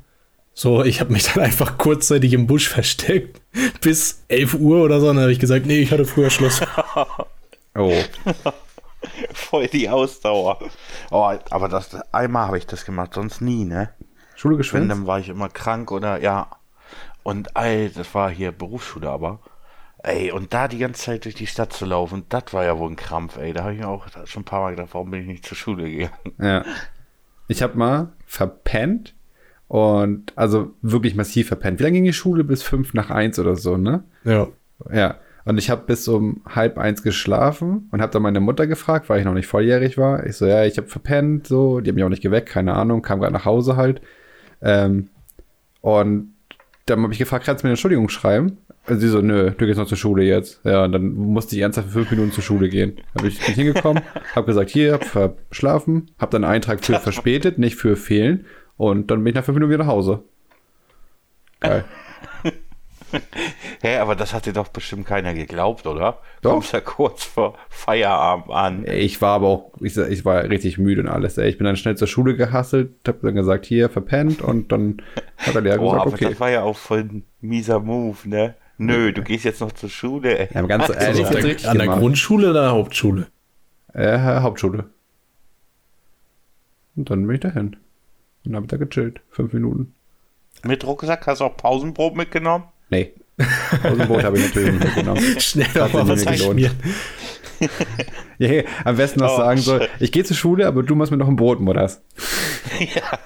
So, ich habe mich dann einfach kurzzeitig im Busch versteckt. Bis 11 Uhr oder so. Und dann habe ich gesagt, nee, ich hatte früher Schluss. Oh, Voll die Ausdauer. Oh, aber das einmal habe ich das gemacht, sonst nie, ne? Schule geschwänzt? dann war ich immer krank oder ja. Und ey, das war hier Berufsschule aber. Ey, und da die ganze Zeit durch die Stadt zu laufen, das war ja wohl ein Krampf, ey. Da habe ich mir auch schon ein paar Mal gedacht, warum bin ich nicht zur Schule gegangen? Ja. Ich habe mal verpennt und also wirklich massiv verpennt. Wie lange ging die Schule? Bis fünf nach eins oder so, ne? Ja. Ja. Und ich habe bis um halb eins geschlafen und habe dann meine Mutter gefragt, weil ich noch nicht volljährig war. Ich so, ja, ich habe verpennt, so. Die haben mich auch nicht geweckt, keine Ahnung, kam gerade nach Hause halt. Ähm, und dann habe ich gefragt, kannst du mir eine Entschuldigung schreiben? Und sie so, nö, du gehst noch zur Schule jetzt. Ja, und dann musste ich ernsthaft für fünf Minuten zur Schule gehen. Bin ich bin hingekommen, habe gesagt, hier, hab verschlafen, habe dann einen Eintrag für verspätet, nicht für fehlen. Und dann bin ich nach fünf Minuten wieder nach Hause. Geil. Hä, aber das hat dir doch bestimmt keiner geglaubt, oder? Doch. Kommst ja kurz vor Feierabend an. Ich war aber auch, ich, ich war richtig müde und alles. Ey. Ich bin dann schnell zur Schule gehasselt, hab dann gesagt, hier, verpennt und dann hat Lehrer Boah, gesagt, aber okay. das war ja auch voll ein mieser Move, ne? Nö, du gehst jetzt noch zur Schule, ey. Ja, ganz ehrlich, An jetzt der, an der gemacht. Grundschule oder Hauptschule? Äh, Hauptschule. Und dann bin ich dahin. Und hab da gechillt. Fünf Minuten. Mit Rucksack hast du auch Pausenbrot mitgenommen? Nee. Pausenbrot habe ich natürlich nicht mitgenommen. Schnell noch mal was gelohnt. Ja, ja, am besten noch Oh, sagen so, shit. ich gehe zur Schule, aber du machst mir noch ein Brot, Mutters.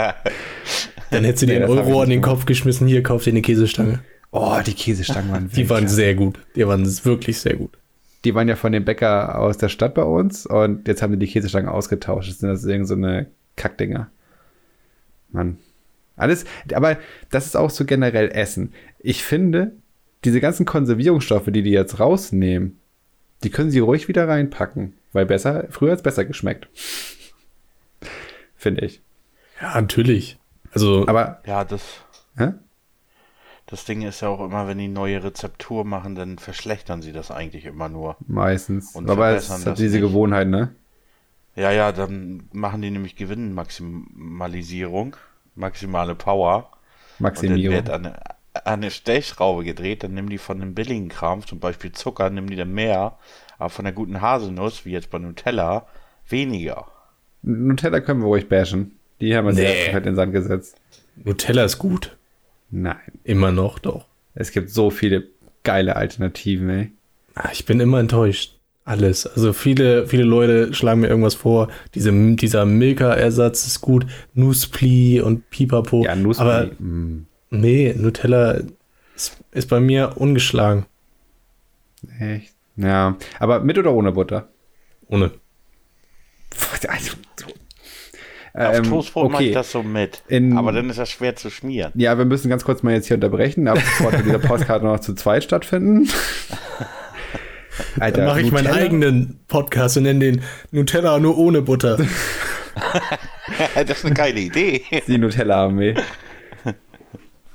Dann hättest du dir Nee, einen Euro an den. Kopf geschmissen. Hier, kauf dir eine Käsestange. Oh, die Käsestangen waren Die waren sehr gut. Die waren wirklich sehr gut. Die waren ja von dem Bäcker aus der Stadt bei uns und jetzt haben die die Käsestangen ausgetauscht. Das sind das irgend so eine Kackdinger. Mann. Alles, aber das ist auch so generell Essen. Ich finde, diese ganzen Konservierungsstoffe, die die jetzt rausnehmen, die können sie ruhig wieder reinpacken, weil besser, früher hat es besser geschmeckt. finde ich. Ja, natürlich. Also, Aber, Ja, das, hä? Das Ding ist ja auch immer, wenn die neue Rezeptur machen, dann verschlechtern sie das eigentlich immer nur. Meistens. Und aber es hat das diese nicht. Gewohnheit, ne? Ja, ja, dann machen die nämlich Gewinnmaximalisierung, maximale Power. Und dann Maximierung. wird an, an eine Stellschraube gedreht, dann nehmen die von dem billigen Kram, zum Beispiel Zucker, nehmen die dann mehr, aber von der guten Haselnuss, wie jetzt bei Nutella, weniger. Nutella können wir ruhig bashen. Die haben wir sehr Nee. fett in den Sand gesetzt. Nutella ist gut. Nein. Immer noch, doch. Es gibt so viele geile Alternativen, ey. Ah, Ich bin immer enttäuscht. Alles. Also viele, viele Leute schlagen mir irgendwas vor. Diese, dieser Milka-Ersatz ist gut. Nuspli und Pipapo. Ja, Nussli. Aber mm. Nee, Nutella ist, ist bei mir ungeschlagen. Echt? Ja. Aber mit oder ohne Butter? Ohne. Also, Auf ähm, Toastbrot mache ich okay. das so mit. In- Aber dann ist das schwer zu schmieren. Ja, wir müssen ganz kurz mal jetzt hier unterbrechen, ab sofort wird dieser Podcast noch zu zweit stattfinden. Alter, Dann mache ich meinen eigenen Podcast und nenne den Nutella nur ohne Butter. das ist eine geile Idee. Die Nutella-Armee.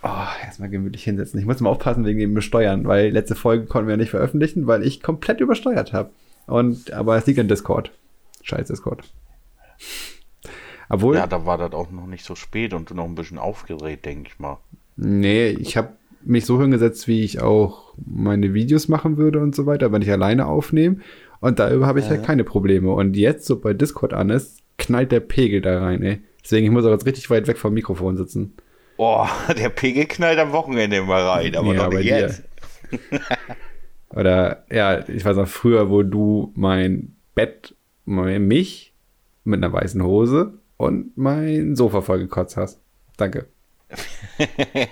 Oh, erstmal gemütlich hinsetzen. Ich muss mal aufpassen wegen dem Besteuern, weil letzte Folge konnten wir ja nicht veröffentlichen, weil ich komplett übersteuert habe. Und, aber es liegt an Discord. Scheiß Discord. Obwohl, Ja, da war das auch noch nicht so spät und du noch ein bisschen aufgedreht, denke ich mal. nee, ich habe mich so hingesetzt, wie ich auch meine Videos machen würde und so weiter, wenn ich alleine aufnehme. Und darüber habe ich halt keine Probleme. Und jetzt, so bei Discord an ist, knallt der Pegel da rein, ey. Deswegen, ich muss auch jetzt richtig weit weg vom Mikrofon sitzen. Boah, der Pegel knallt am Wochenende immer rein, aber Ja, doch nicht jetzt. Oder, ja, ich weiß noch früher, wo du mein Bett, mich mit einer weißen Hose und mein Sofa vollgekotzt hast. Danke.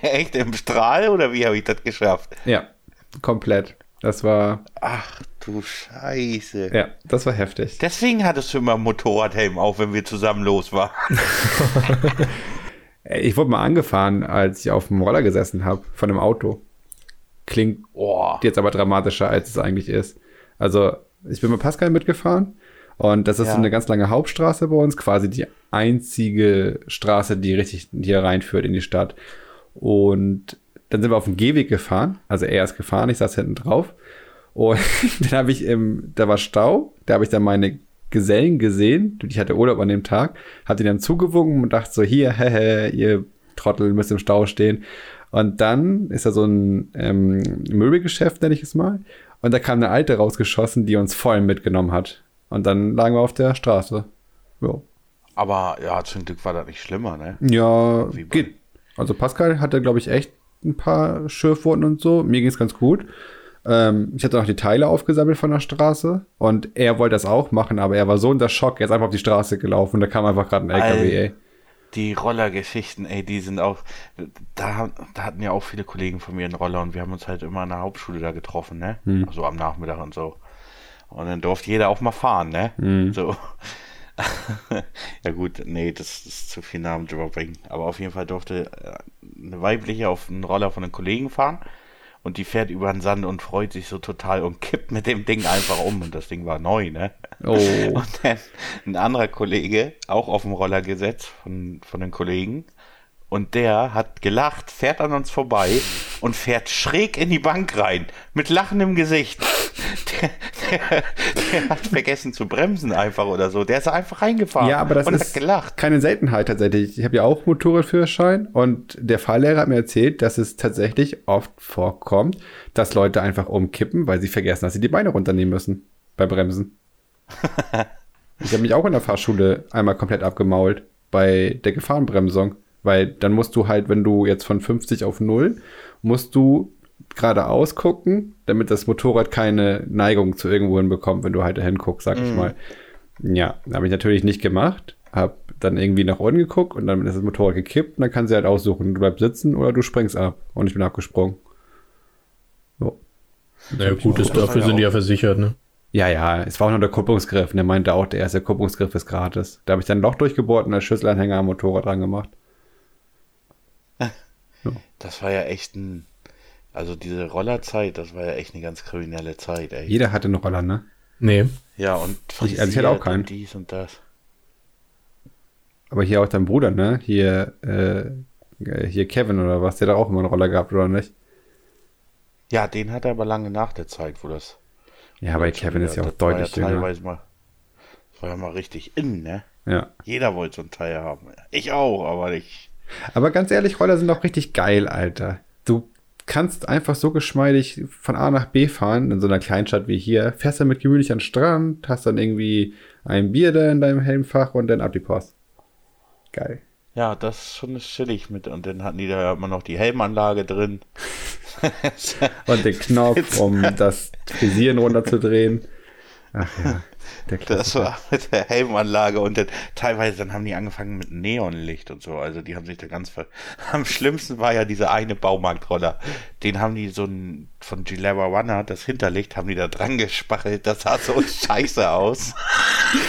Echt im Strahl oder wie habe ich das geschafft? Ja, komplett. Das war, Ach du Scheiße. ja, das war heftig. Deswegen hattest du immer einen Motorradhelm auf, wenn wir zusammen los waren. Ich wurde mal angefahren, als ich auf dem Roller gesessen habe, von einem Auto. Klingt Boah. jetzt aber dramatischer, als es eigentlich ist. Also, ich bin mit Pascal mitgefahren und das ist Ja. so eine ganz lange Hauptstraße bei uns, quasi die einzige Straße, die richtig hier reinführt in die Stadt. Und dann sind wir auf den Gehweg gefahren, also er ist gefahren, ich saß hinten drauf. Und dann habe ich im, da war Stau, da habe ich dann meine Gesellen gesehen, ich hatte Urlaub an dem Tag, hab die dann zugewunken und dachte so, hier, hehe, ihr Trottel müsst im Stau stehen. Und dann ist da so ein ähm, Möbelgeschäft, nenne ich es mal. Und da kam eine Alte rausgeschossen, die uns voll mitgenommen hat. Und dann lagen wir auf der Straße. Ja, Aber ja, zum Glück war das nicht schlimmer, ne? ja geht. Also Pascal hatte, glaube ich, echt ein paar Schürfwunden und so. Mir ging es ganz gut. Ähm, ich hatte noch die Teile aufgesammelt von der Straße und er wollte das auch machen, aber er war so unter Schock, er ist einfach auf die Straße gelaufen und da kam einfach gerade ein LKW, ey. Die Rollergeschichten, ey, die sind auch. Da, da hatten ja auch viele Kollegen von mir einen Roller und wir haben uns halt immer an der Hauptschule da getroffen, ne? Also am Nachmittag und so. Und dann durfte jeder auch mal fahren, ne? So. ja, gut, nee, das ist zu viel Namendropping. Aber auf jeden Fall durfte äh, eine weibliche auf einen Roller von einem Kollegen fahren und die fährt über den Sand und freut sich so total und kippt mit dem Ding einfach um und das Ding war neu, ne? Oh. Und dann ein anderer Kollege, auch auf dem Roller gesetzt von, von den Kollegen. Und der hat gelacht, fährt an uns vorbei und fährt schräg in die Bank rein. Mit lachendem Gesicht. Der, der, der hat vergessen zu bremsen einfach oder so. Der ist einfach reingefahren Ja, aber das und ist hat gelacht. keine Seltenheit tatsächlich. Ich habe ja auch Motorradführerschein und der Fahrlehrer hat mir erzählt, dass es tatsächlich oft vorkommt, dass Leute einfach umkippen, weil sie vergessen, dass sie die Beine runternehmen müssen beim Bremsen. ich habe mich auch in der Fahrschule einmal komplett abgemault bei der Gefahrenbremsung, weil dann musst du halt, wenn du jetzt von 50 auf 0, musst du geradeaus gucken, damit das Motorrad keine Neigung zu irgendwo hinbekommt, wenn du halt dahin guckst, sag ich mal. Ja, habe ich natürlich nicht gemacht. Hab dann irgendwie nach unten geguckt und dann ist das Motorrad gekippt und dann kann sie halt aussuchen, du bleibst sitzen oder du springst ab. Und ich bin abgesprungen. So. Na gut, ist, Das dafür ja sind die ja versichert, ne? Ja, ja, es war auch noch der Kupplungsgriff und der meinte auch, der erste Kupplungsgriff ist gratis. Da habe ich dann ein Loch durchgebohrt und als Schlüsselanhänger am Motorrad dran gemacht. Das war ja echt ein. Also diese Rollerzeit, das war ja echt eine ganz kriminelle Zeit, ey. Jeder hatte einen Roller, ne? Nee. Ja, und Ich- also ich hätte auch frisiert keinen. und dies und das. Aber hier auch dein Bruder, ne? Hier, äh, hier Kevin oder was, der hat auch immer einen Roller gehabt, oder nicht? Ja, den hat er aber lange nach der Zeit, wo das. Ja, aber Kevin ist ja auch das war deutlich ja jünger. teilweise mal. Das war ja mal richtig in, ne? Ja. Jeder wollte so ein Teil haben. Ich auch, aber nicht. Aber ganz ehrlich, Roller sind auch richtig geil, Alter. Du kannst einfach so geschmeidig von A nach B fahren, in so einer Kleinstadt wie hier, fährst dann mit gemütlich an den Strand, hast dann irgendwie ein Bier da in deinem Helmfach und dann ab die Post. Geil. Ja, das ist schon chillig mit. Und dann hatten die da immer noch die Helmanlage drin. Und den Knopf, um das Frisieren runterzudrehen. Ach ja. Der Das war mit der Helmanlage und dann, teilweise dann haben die angefangen mit Neonlicht und so. Also die haben sich da ganz ver Am schlimmsten war ja dieser eine Baumarktroller. Den haben die so ein von Gilera Runner, das Hinterlicht, haben die da dran gespachelt. Das sah so scheiße aus.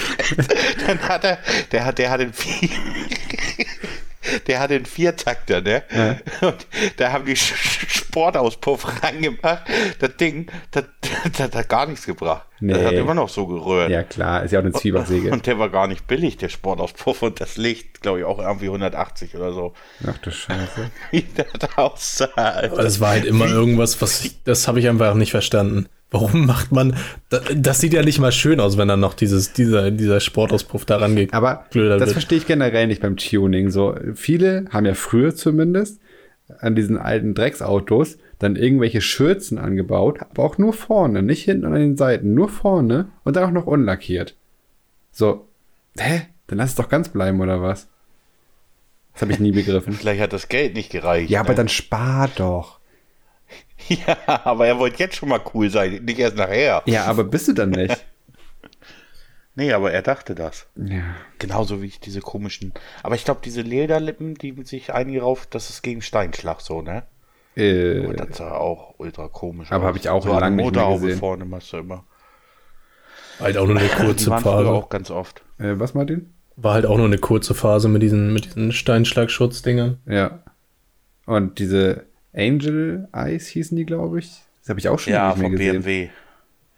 dann hat er, der hat, der hat den der hat den Viertakter, ne? Und da haben die Sportauspuff reingemacht. Das Ding, das, das hat gar nichts gebracht. Das Nee. hat immer noch so gerührt. Ja, klar, ist ja auch eine Zwiebacksäge. Und der war gar nicht billig, der Sportauspuff. Und das Licht, glaube ich, auch irgendwie 180 oder so. Ach du Scheiße. Wie das aussah. Alter. Aber das war halt immer irgendwas, was ich, das habe ich einfach nicht verstanden. Warum macht man, das, sieht ja nicht mal schön aus, wenn dann noch dieses, dieser, dieser Sportauspuff daran geht. Aber das wird. verstehe ich generell nicht beim Tuning. So, viele haben ja früher zumindest an diesen alten Drecksautos dann irgendwelche Schürzen angebaut, aber auch nur vorne, nicht hinten an den Seiten, nur vorne und dann auch noch unlackiert. So, hä? Dann lass es doch ganz bleiben, oder was? Das habe ich nie begriffen. Vielleicht hat das Geld nicht gereicht. Ja, aber ne? dann spar doch. Ja, aber er wollte jetzt schon mal cool sein, nicht erst nachher. Ja, aber bist du dann nicht? Nee, aber er dachte das. Ja. Genauso wie ich diese komischen. Aber ich glaube, diese Lederlippen, die sich einige rauf, das ist gegen Steinschlag so, ne? Äh, Und das sah auch ultra komisch Aber aus. hab ich auch so an lange der nicht mehr Motorhaube gesehen. vorne machst du immer. Halt auch nur eine Die kurze Phase. auch ganz oft. äh, was, Martin? War halt auch nur eine kurze Phase mit diesen, mit diesen Steinschlagschutzdingern. Ja. Und diese Angel Eyes hießen die, glaube ich. Das habe ich auch schon Ja, nicht mehr von gesehen. BMW.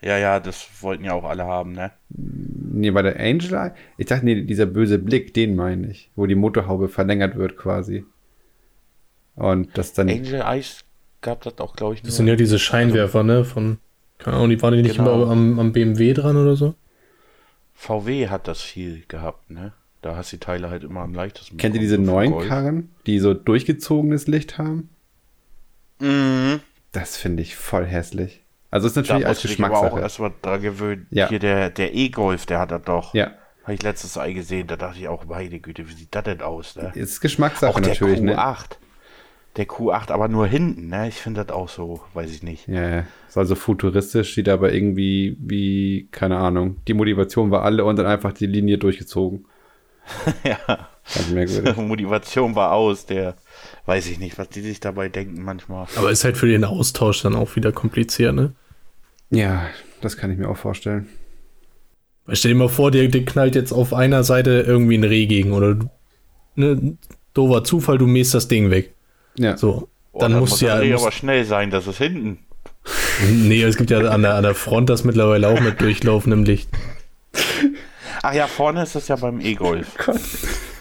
Ja, ja, das wollten ja auch alle haben, ne? Nee, bei der Angel Eye. Ich dachte, nee, dieser böse Blick, den meine ich. Wo die Motorhaube verlängert wird quasi. Und das dann. Angel Eyes gab das auch, glaube ich, Das sind ja diese Scheinwerfer, ne? Von, keine Ahnung, die waren die nicht Genau. immer am, am BMW dran oder so? VW hat das viel gehabt, ne? Da hast du die Teile halt immer am leichtesten. Kennt ihr diese neuen Golf. Karren, die so durchgezogenes Licht haben? Mhm. Das finde ich voll hässlich. Also ist Da natürlich als musst du dich aber auch Geschmackssache. erstmal dran gewöhnen. Ja. Hier der, der E-Golf, der hat das doch. Ja, Habe ich letztes Mal gesehen, da dachte ich auch, meine Güte, wie sieht das denn aus, ne? ist Geschmackssache Auch der natürlich, Q8. ne? Der Q8, aber nur hinten, ne? Ich finde das auch so, weiß ich nicht. Ja, ja. Ist also futuristisch, sieht aber irgendwie wie, keine Ahnung. Die Motivation war alle und dann einfach die Linie durchgezogen. ja. Ganz merkwürdig. Motivation war aus, der weiß ich nicht, was die sich dabei denken manchmal. Aber ist halt für den Austausch dann auch wieder kompliziert, ne? ja, das kann ich mir auch vorstellen. Weil stell dir mal vor, dir, dir knallt jetzt auf einer Seite irgendwie ein Reh gegen oder du, ne, doofer Zufall, du mähst das Ding weg. Ja. So, Oh, dann das musst muss du ja, das Reh musst, aber schnell sein, dass es hinten. nee, es gibt ja an der, an der Front das mittlerweile auch mit durchlaufendem Licht. Ach ja, vorne ist das ja beim E-Golf.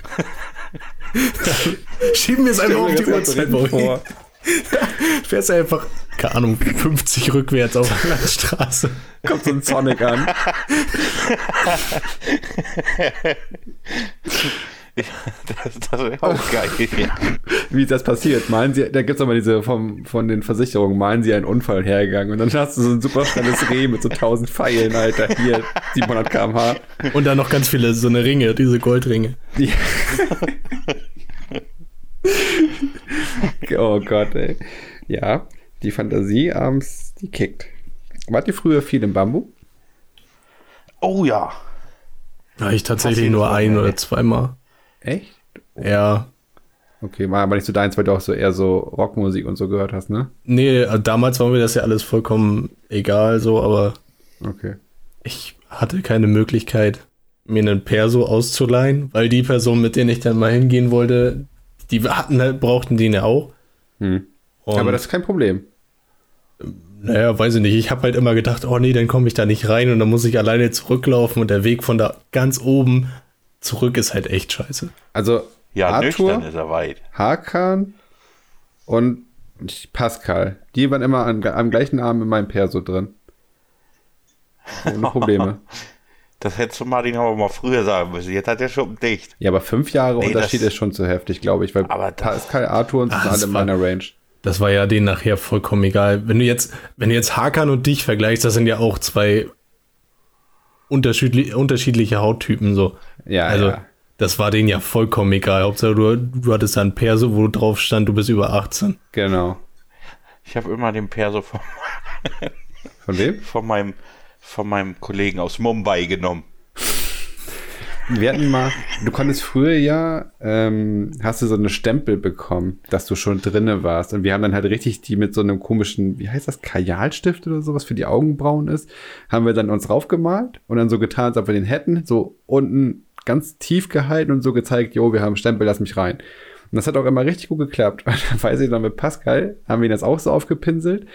Schieben wir es einfach auf die Uhrzeit, vor. Fährst du einfach, keine Ahnung, 50 rückwärts auf der Landstraße. Kommt so ein Sonic an. Das, das wäre auch geil. Ja. Wie ist das passiert? Malen Sie, da gibt's doch mal diese vom, von den Versicherungen, malen Sie einen Unfall hergegangen und dann hast du so ein super schnelles Reh mit so 1000 Pfeilen, Alter, hier 700 km/h. Und dann noch ganz viele, so eine Ringe, diese Goldringe. Ja. oh Gott, ey. Ja, die Fantasie abends, die kickt. Wart ihr früher viel im Bambu? Oh ja. Ja, ich tatsächlich nur ein oder zweimal. Echt? Ja. Okay, war aber nicht so deins, weil du auch so eher so Rockmusik und so gehört hast, ne? Nee, äh, damals war mir das ja alles vollkommen egal, so, aber Okay. ich hatte keine Möglichkeit, mir einen Perso auszuleihen, weil die Person, mit denen ich dann mal hingehen wollte, die hatten halt, brauchten den ja auch. Hm. Aber das ist kein Problem. naja, weiß ich nicht. Ich habe halt immer gedacht, oh nee, dann komme ich da nicht rein und dann muss ich alleine zurücklaufen und der Weg von da ganz oben zurück ist halt echt scheiße. Also Ja, nüchtern Arthur, ist er weit. Hakan und Pascal, die waren immer an, am gleichen Abend in meinem Perso drin. Ohne Probleme. Das hättest du Martin aber mal früher sagen müssen. Jetzt hat er schon dicht. Ja, aber fünf Jahre Nee, Unterschied ist schon zu heftig, glaube ich, weil Aber das- Pascal, Arthur und Ah, sind alle in war- meiner Range. Das war ja denen nachher vollkommen egal. Wenn du jetzt, wenn du jetzt Hakan und dich vergleichst, das sind ja auch zwei unterschiedli unterschiedliche Hauttypen so. Ja, also, ja. das war denen ja vollkommen egal. Hauptsache, du, du hattest da ein Perso, wo drauf stand, du bist über 18. Genau. Ich habe immer den Perso von, Von wem? von meinem von meinem Kollegen aus Mumbai genommen. Wir hatten mal, du konntest früher ja, ähm, hast du so eine Stempel bekommen, dass du schon drinne warst. Und wir haben dann halt richtig die mit so einem komischen, wie heißt das, Kajalstift oder sowas für die Augenbrauen ist, haben wir dann uns raufgemalt und dann so getan, als ob wir den hätten, so unten ganz tief gehalten und so gezeigt, jo, wir haben Stempel, lass mich rein. Und das hat auch immer richtig gut geklappt. Und dann weiß ich noch, mit Pascal haben wir ihn das auch so aufgepinselt.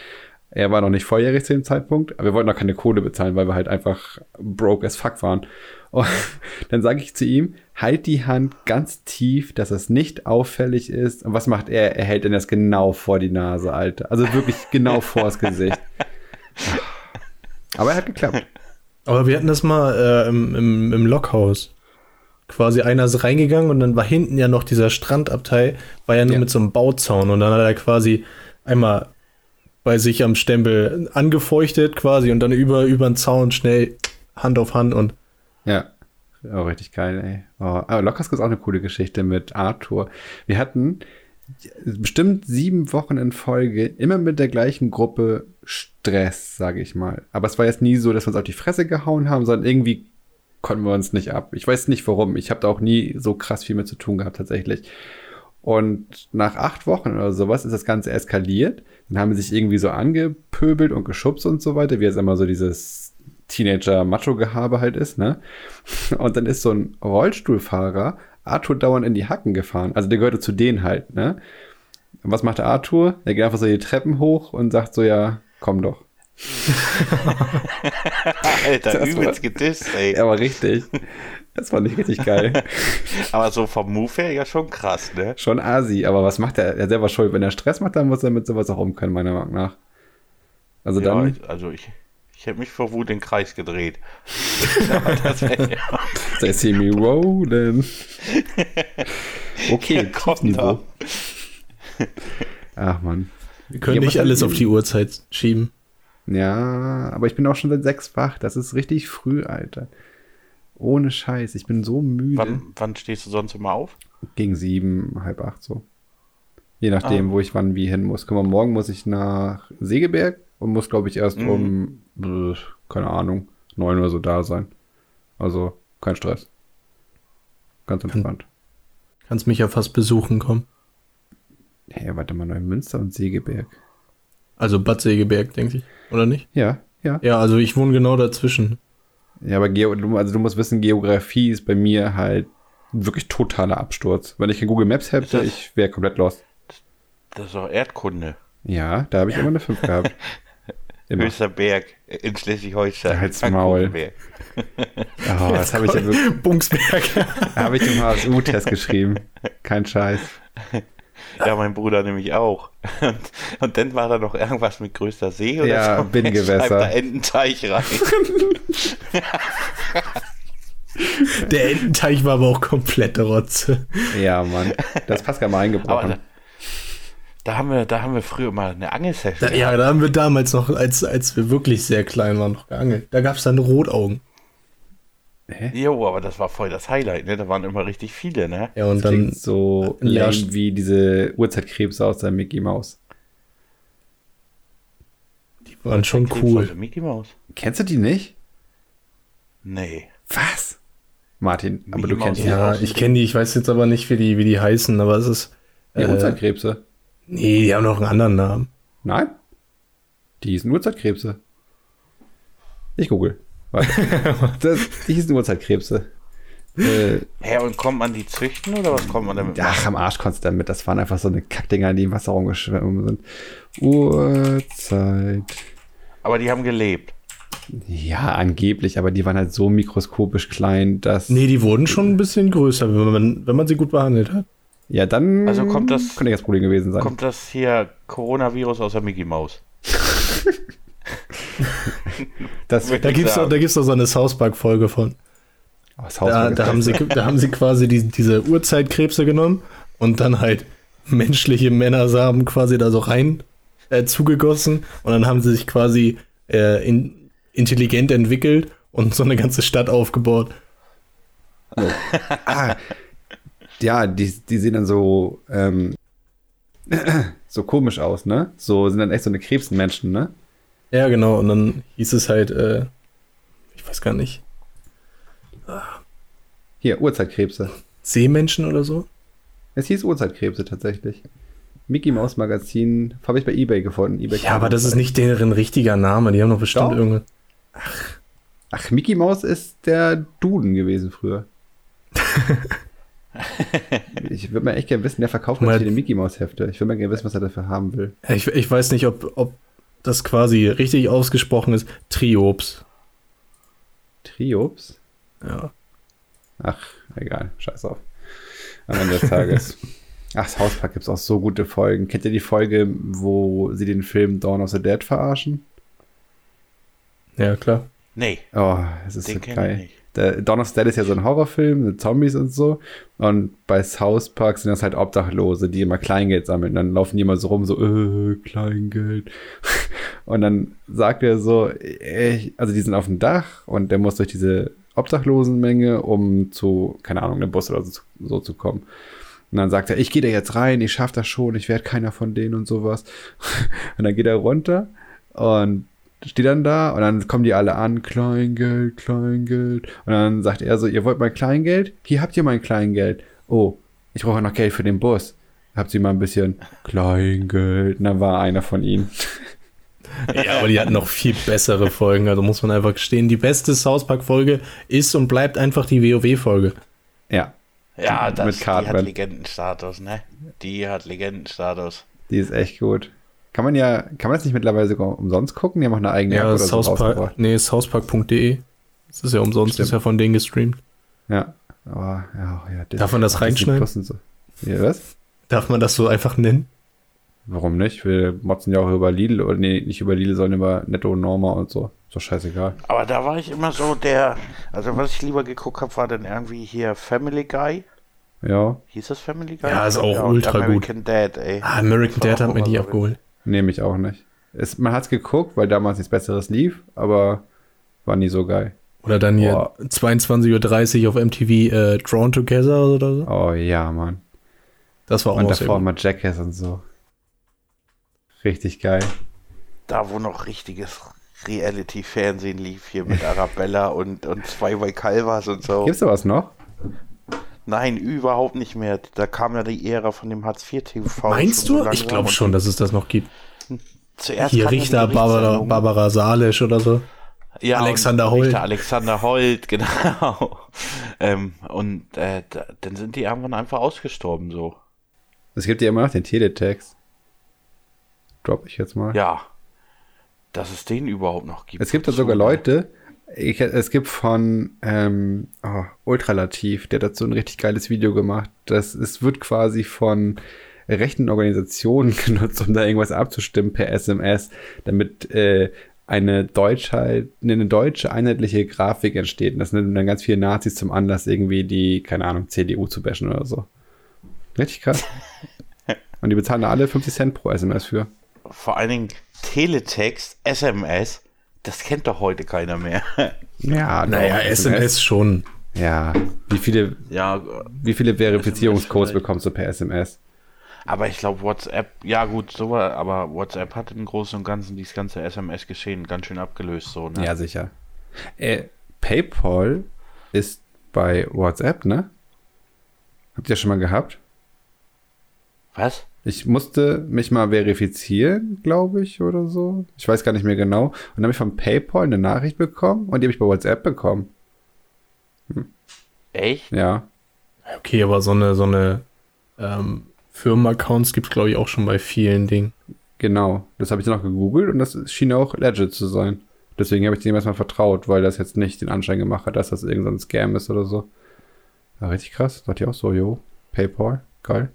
Er war noch nicht volljährig zu dem Zeitpunkt, aber wir wollten noch keine Kohle bezahlen, weil wir halt einfach broke as fuck waren. Und dann sage ich zu ihm, halt die Hand ganz tief, dass es nicht auffällig ist. Und was macht er? Er hält dann das genau vor die Nase, Alter. Also wirklich genau vors Gesicht. Aber er hat geklappt. Aber wir hatten das mal äh, im, im, im Lockhaus. Quasi einer ist reingegangen und dann war hinten ja noch dieser Strandabteil, war ja nur Ja. mit so einem Bauzaun und dann hat er quasi einmal bei sich am Stempel angefeuchtet quasi und dann über, über den Zaun schnell Hand auf Hand und Ja. Oh, richtig geil, ey. Oh, aber Lockers ist auch eine coole Geschichte mit Arthur. Wir hatten bestimmt sieben Wochen in Folge immer mit der gleichen Gruppe Stress, sage ich mal. Aber es war jetzt nie so, dass wir uns auf die Fresse gehauen haben, sondern irgendwie konnten wir uns nicht ab. Ich weiß nicht warum. Ich habe da auch nie so krass viel mit zu tun gehabt, tatsächlich. Und nach acht Wochen oder sowas ist das Ganze eskaliert. Dann haben sie sich irgendwie so angepöbelt und geschubst und so weiter, wie jetzt immer so dieses Teenager-Macho-Gehabe halt ist, ne? Und dann ist so ein Rollstuhlfahrer Arthur dauernd in die Hacken gefahren. Also der gehörte zu denen halt, ne? Und was macht der Arthur? Er geht einfach so die Treppen hoch und sagt so, ja, komm doch. Alter, Das übelst gedisst, ey. Er war richtig. Das fand ich richtig geil. Aber so vom Move her ja schon krass, ne? Schon Asi, aber was macht er? Er ist selber schuld. Wenn er Stress macht, dann muss er mit sowas auch um können, meiner Meinung nach. Also Ja, dann, also ich, ich hätte mich vor Wut in den Kreis gedreht. They see me rolling. Okay, komm Niveau. Ach man. wir können Ja, nicht alles auf die Uhrzeit schieben. Ja, aber ich bin auch schon seit sechs wach. Das ist richtig früh, Alter. Ohne Scheiß. Ich bin so müde. wann, wann stehst du sonst immer auf? Gegen sieben, halb acht so. Je nachdem, Ah. wo ich wann wie hin muss. Guck mal, morgen muss ich nach Segeberg und muss, glaube ich, erst Mhm. um, keine Ahnung, neun Uhr so da sein. Also kein Stress. Ganz entspannt. Kannst mich ja fast besuchen kommen. Hey, warte mal, Neumünster und Segeberg. Also Bad Segeberg, denke ich. Oder nicht? Ja, ja. Ja, also ich wohne genau dazwischen. Ja, aber Geo du, also du musst wissen, Geografie ist bei mir halt wirklich totaler Absturz. Wenn ich kein Google Maps hätte, das- ich wäre komplett lost. Das ist doch Erdkunde. Ja, da habe ich immer eine 5 gehabt. Immer. Höchster Berg in Schleswig-Holstein. Halt's Maul. Oh, das habe ich ja wirklich. Bungsberg. Da habe ich im HSU-Test geschrieben. Kein Scheiß. Ja, mein Bruder nämlich auch. Und, und dann war da noch irgendwas mit größter See oder Ja, so. Binnengewässer. Da Ententeich rein. Der Ententeich war aber auch komplette Rotze. Ja, Mann. Das ist Pascal mal eingebrochen. da, haben wir, da haben wir früher mal eine Angelsession. Da, ja, da haben wir damals noch, als, als wir wirklich sehr klein waren, noch geangelt. Da gab es dann Rotaugen. Hä? Jo, aber das war voll das Highlight, ne? Da waren immer richtig viele, ne? Ja, und Das dann so lame wie diese Uhrzeitkrebse aus der Mickey Mouse. die waren schon cool. aus der Mickey Mouse. Kennst du die nicht? Nee. Was? Martin, aber Mickey du kennst Mouse, die. Ja, ich kenne die, ich weiß jetzt aber nicht, wie die, wie die heißen, aber es ist. Die Äh, Uhrzeitkrebse. nee, die haben noch einen anderen Namen. Nein? Die hießen Uhrzeitkrebse. Ich google. Das, die hießen Uhrzeitkrebse. Äh, Hä, und kommt man die züchten oder was kommt man damit ach, am Arsch konntest du damit. Das waren einfach so eine Kackdinger, die im Wasser rumgeschwommen sind. Uhrzeit. Aber die haben gelebt. Ja, angeblich, aber die waren halt so mikroskopisch klein, dass. Nee, die wurden schon ein bisschen größer, wenn man, wenn man sie gut behandelt hat. Ja, dann. Also kommt das- Könnte das Problem gewesen sein. Kommt das hier Coronavirus aus der Mickey Mouse? das, Da gibt's sagen. doch, da gibt's doch so eine South Park-Folge von. Oh, Da, da, haben sie, da haben sie quasi die, diese Urzeitkrebse genommen und dann halt menschliche Männersamen quasi da so rein äh, zugegossen und dann haben sie sich quasi äh, in, intelligent entwickelt und so eine ganze Stadt aufgebaut. ah, ja, die, die sehen dann so, ähm, so komisch aus, ne? So sind dann echt so eine Krebsenmenschen, ne? Ja, genau. Und dann hieß es halt, äh, ich weiß gar nicht. Hier, Urzeitkrebse. Seemenschen oder so? Es hieß Urzeitkrebse tatsächlich. Mickey Maus Magazin habe ich bei eBay gefunden. eBay Ja, aber das ist nicht deren richtiger Name. Die haben doch bestimmt Doch. irgendeine. Ach, Mickey Maus ist der Duden gewesen früher. ich würde mal echt gerne wissen, wer verkauft Mal- die Mickey Maus Hefte. Ich würde mal gerne wissen, was er dafür haben will. Ich, ich weiß nicht, ob, ob das quasi richtig ausgesprochen ist. Triops. Triops? Ja. Ach, egal, scheiß auf. Am Ende des Tages. Ach, das Hauspark gibt es auch so gute Folgen. Kennt ihr die Folge, wo sie den Film Dawn of the Dead verarschen? Ja, klar. Nee, Oh, es ist den so geil. Der Dawn of Dead ist ja so ein Horrorfilm mit Zombies und so. Und bei South Park sind das halt Obdachlose, die immer Kleingeld sammeln. Dann laufen die immer so rum, so, äh, Kleingeld. Und dann sagt er so, äh, also die sind auf dem Dach und der muss durch diese Obdachlosenmenge, um zu, keine Ahnung, einem Bus oder so, so zu kommen. Und dann sagt er, ich gehe da jetzt rein, ich schaff das schon, ich werde keiner von denen und sowas. Und dann geht er runter und steht dann da und dann kommen die alle an, Kleingeld, Kleingeld. Und dann sagt er so, ihr wollt mein Kleingeld? Hier habt ihr mein Kleingeld. Oh, ich brauche noch Geld für den Bus. Habt ihr mal ein bisschen Kleingeld? Und dann war einer von ihnen. Ja, aber die hatten noch viel bessere Folgen. Also muss man einfach gestehen, die beste South Park-Folge ist und bleibt einfach die WoW-Folge. Ja, Ja, Mit das, die hat Legendenstatus, ne? Die hat Legendenstatus. die ist echt gut. Kann man ja, kann man das nicht mittlerweile sogar umsonst gucken? Die haben auch eine eigene App Ja, oder so South Park, rausgebracht. nee, southpark.de. Das ist ja umsonst, Stimmt. ist ja von denen gestreamt. Ja, aber ja, ja. Disney- Darf man das reinschneiden? So. Ja, was? Darf man das so einfach nennen? Warum nicht? Wir motzen ja auch über Lidl, oder nee, nicht über Lidl, sondern über Netto und Norma und so. Ist doch scheißegal. Aber da war ich immer so der, also was ich lieber geguckt habe, war dann irgendwie hier Family Guy. Ja, Hieß das Family Guy? Ja, ist auch und ultra gut. American Dad, ey. Ah, American Dad hat mir die so abgeholt. Nehme ich auch nicht. Es, man hat's geguckt, weil damals nichts Besseres lief, aber war nie so geil. Oder dann hier Boah. 22.30 Uhr auf MTV äh, Drawn Together oder so. Oh ja, Mann. Das war auch Und davor mal Jackass und so. Richtig geil. Da, wo noch richtiges Reality-Fernsehen lief, hier mit Arabella und, und zwei bei Calvas und so. Gibt's da was noch? Nein, überhaupt nicht mehr. Da kam ja die Ära von dem Hartz-IV-TV. Meinst schon du? so ich glaube schon, dass es das noch gibt. Zuerst Hier kam ja die Richter Barbara. Barbara Salisch oder so. Ja, Alexander Holt. Richter Alexander Holt, genau. ähm, und äh, da, dann sind die irgendwann einfach ausgestorben, so. Es gibt ja immer noch den Teletext. Drop ich jetzt mal. Ja. Dass es den überhaupt noch gibt. Es gibt da So, sogar? Leute, ich, es gibt von ähm, oh, Ultralativ, der hat dazu ein richtig geiles Video gemacht. Das, es wird quasi von rechten Organisationen genutzt, um da irgendwas abzustimmen per SMS, damit äh, eine, Deutschheit, eine deutsche einheitliche Grafik entsteht. Und das nimmt dann ganz viele Nazis zum Anlass, irgendwie die, keine Ahnung, CDU zu bashen oder so. Richtig krass. Und die bezahlen da alle 50 Cent pro SMS für. Vor allen Dingen Teletext, SMS, das kennt doch heute keiner mehr. Ja, Naja, doch, SMS schon. Ja, wie viele ja, Wie viele Verifizierungscodes bekommst du per SMS? aber ich glaube WhatsApp, ja gut, so war, aber WhatsApp hat im Großen und Ganzen dieses ganze SMS-Geschehen ganz schön abgelöst, so, ne? Ja, sicher. Äh, PayPal ist bei WhatsApp, ne? Habt ihr schon mal gehabt? Was? Ich musste mich mal verifizieren, glaube ich, oder so. Ich weiß gar nicht mehr genau. Und dann habe ich von PayPal eine Nachricht bekommen und die habe ich bei WhatsApp bekommen. Echt? Ja. Okay, aber so eine, so eine ähm, Firmenaccounts gibt es, glaube ich, auch schon bei vielen Dingen. Genau. Das habe ich dann auch gegoogelt und das schien auch legit zu sein. Deswegen habe ich dem erstmal vertraut, weil das jetzt nicht den Anschein gemacht hat, dass das irgendein Scam ist oder so. Ja, richtig krass. Dachte ich auch so, jo. PayPal, geil.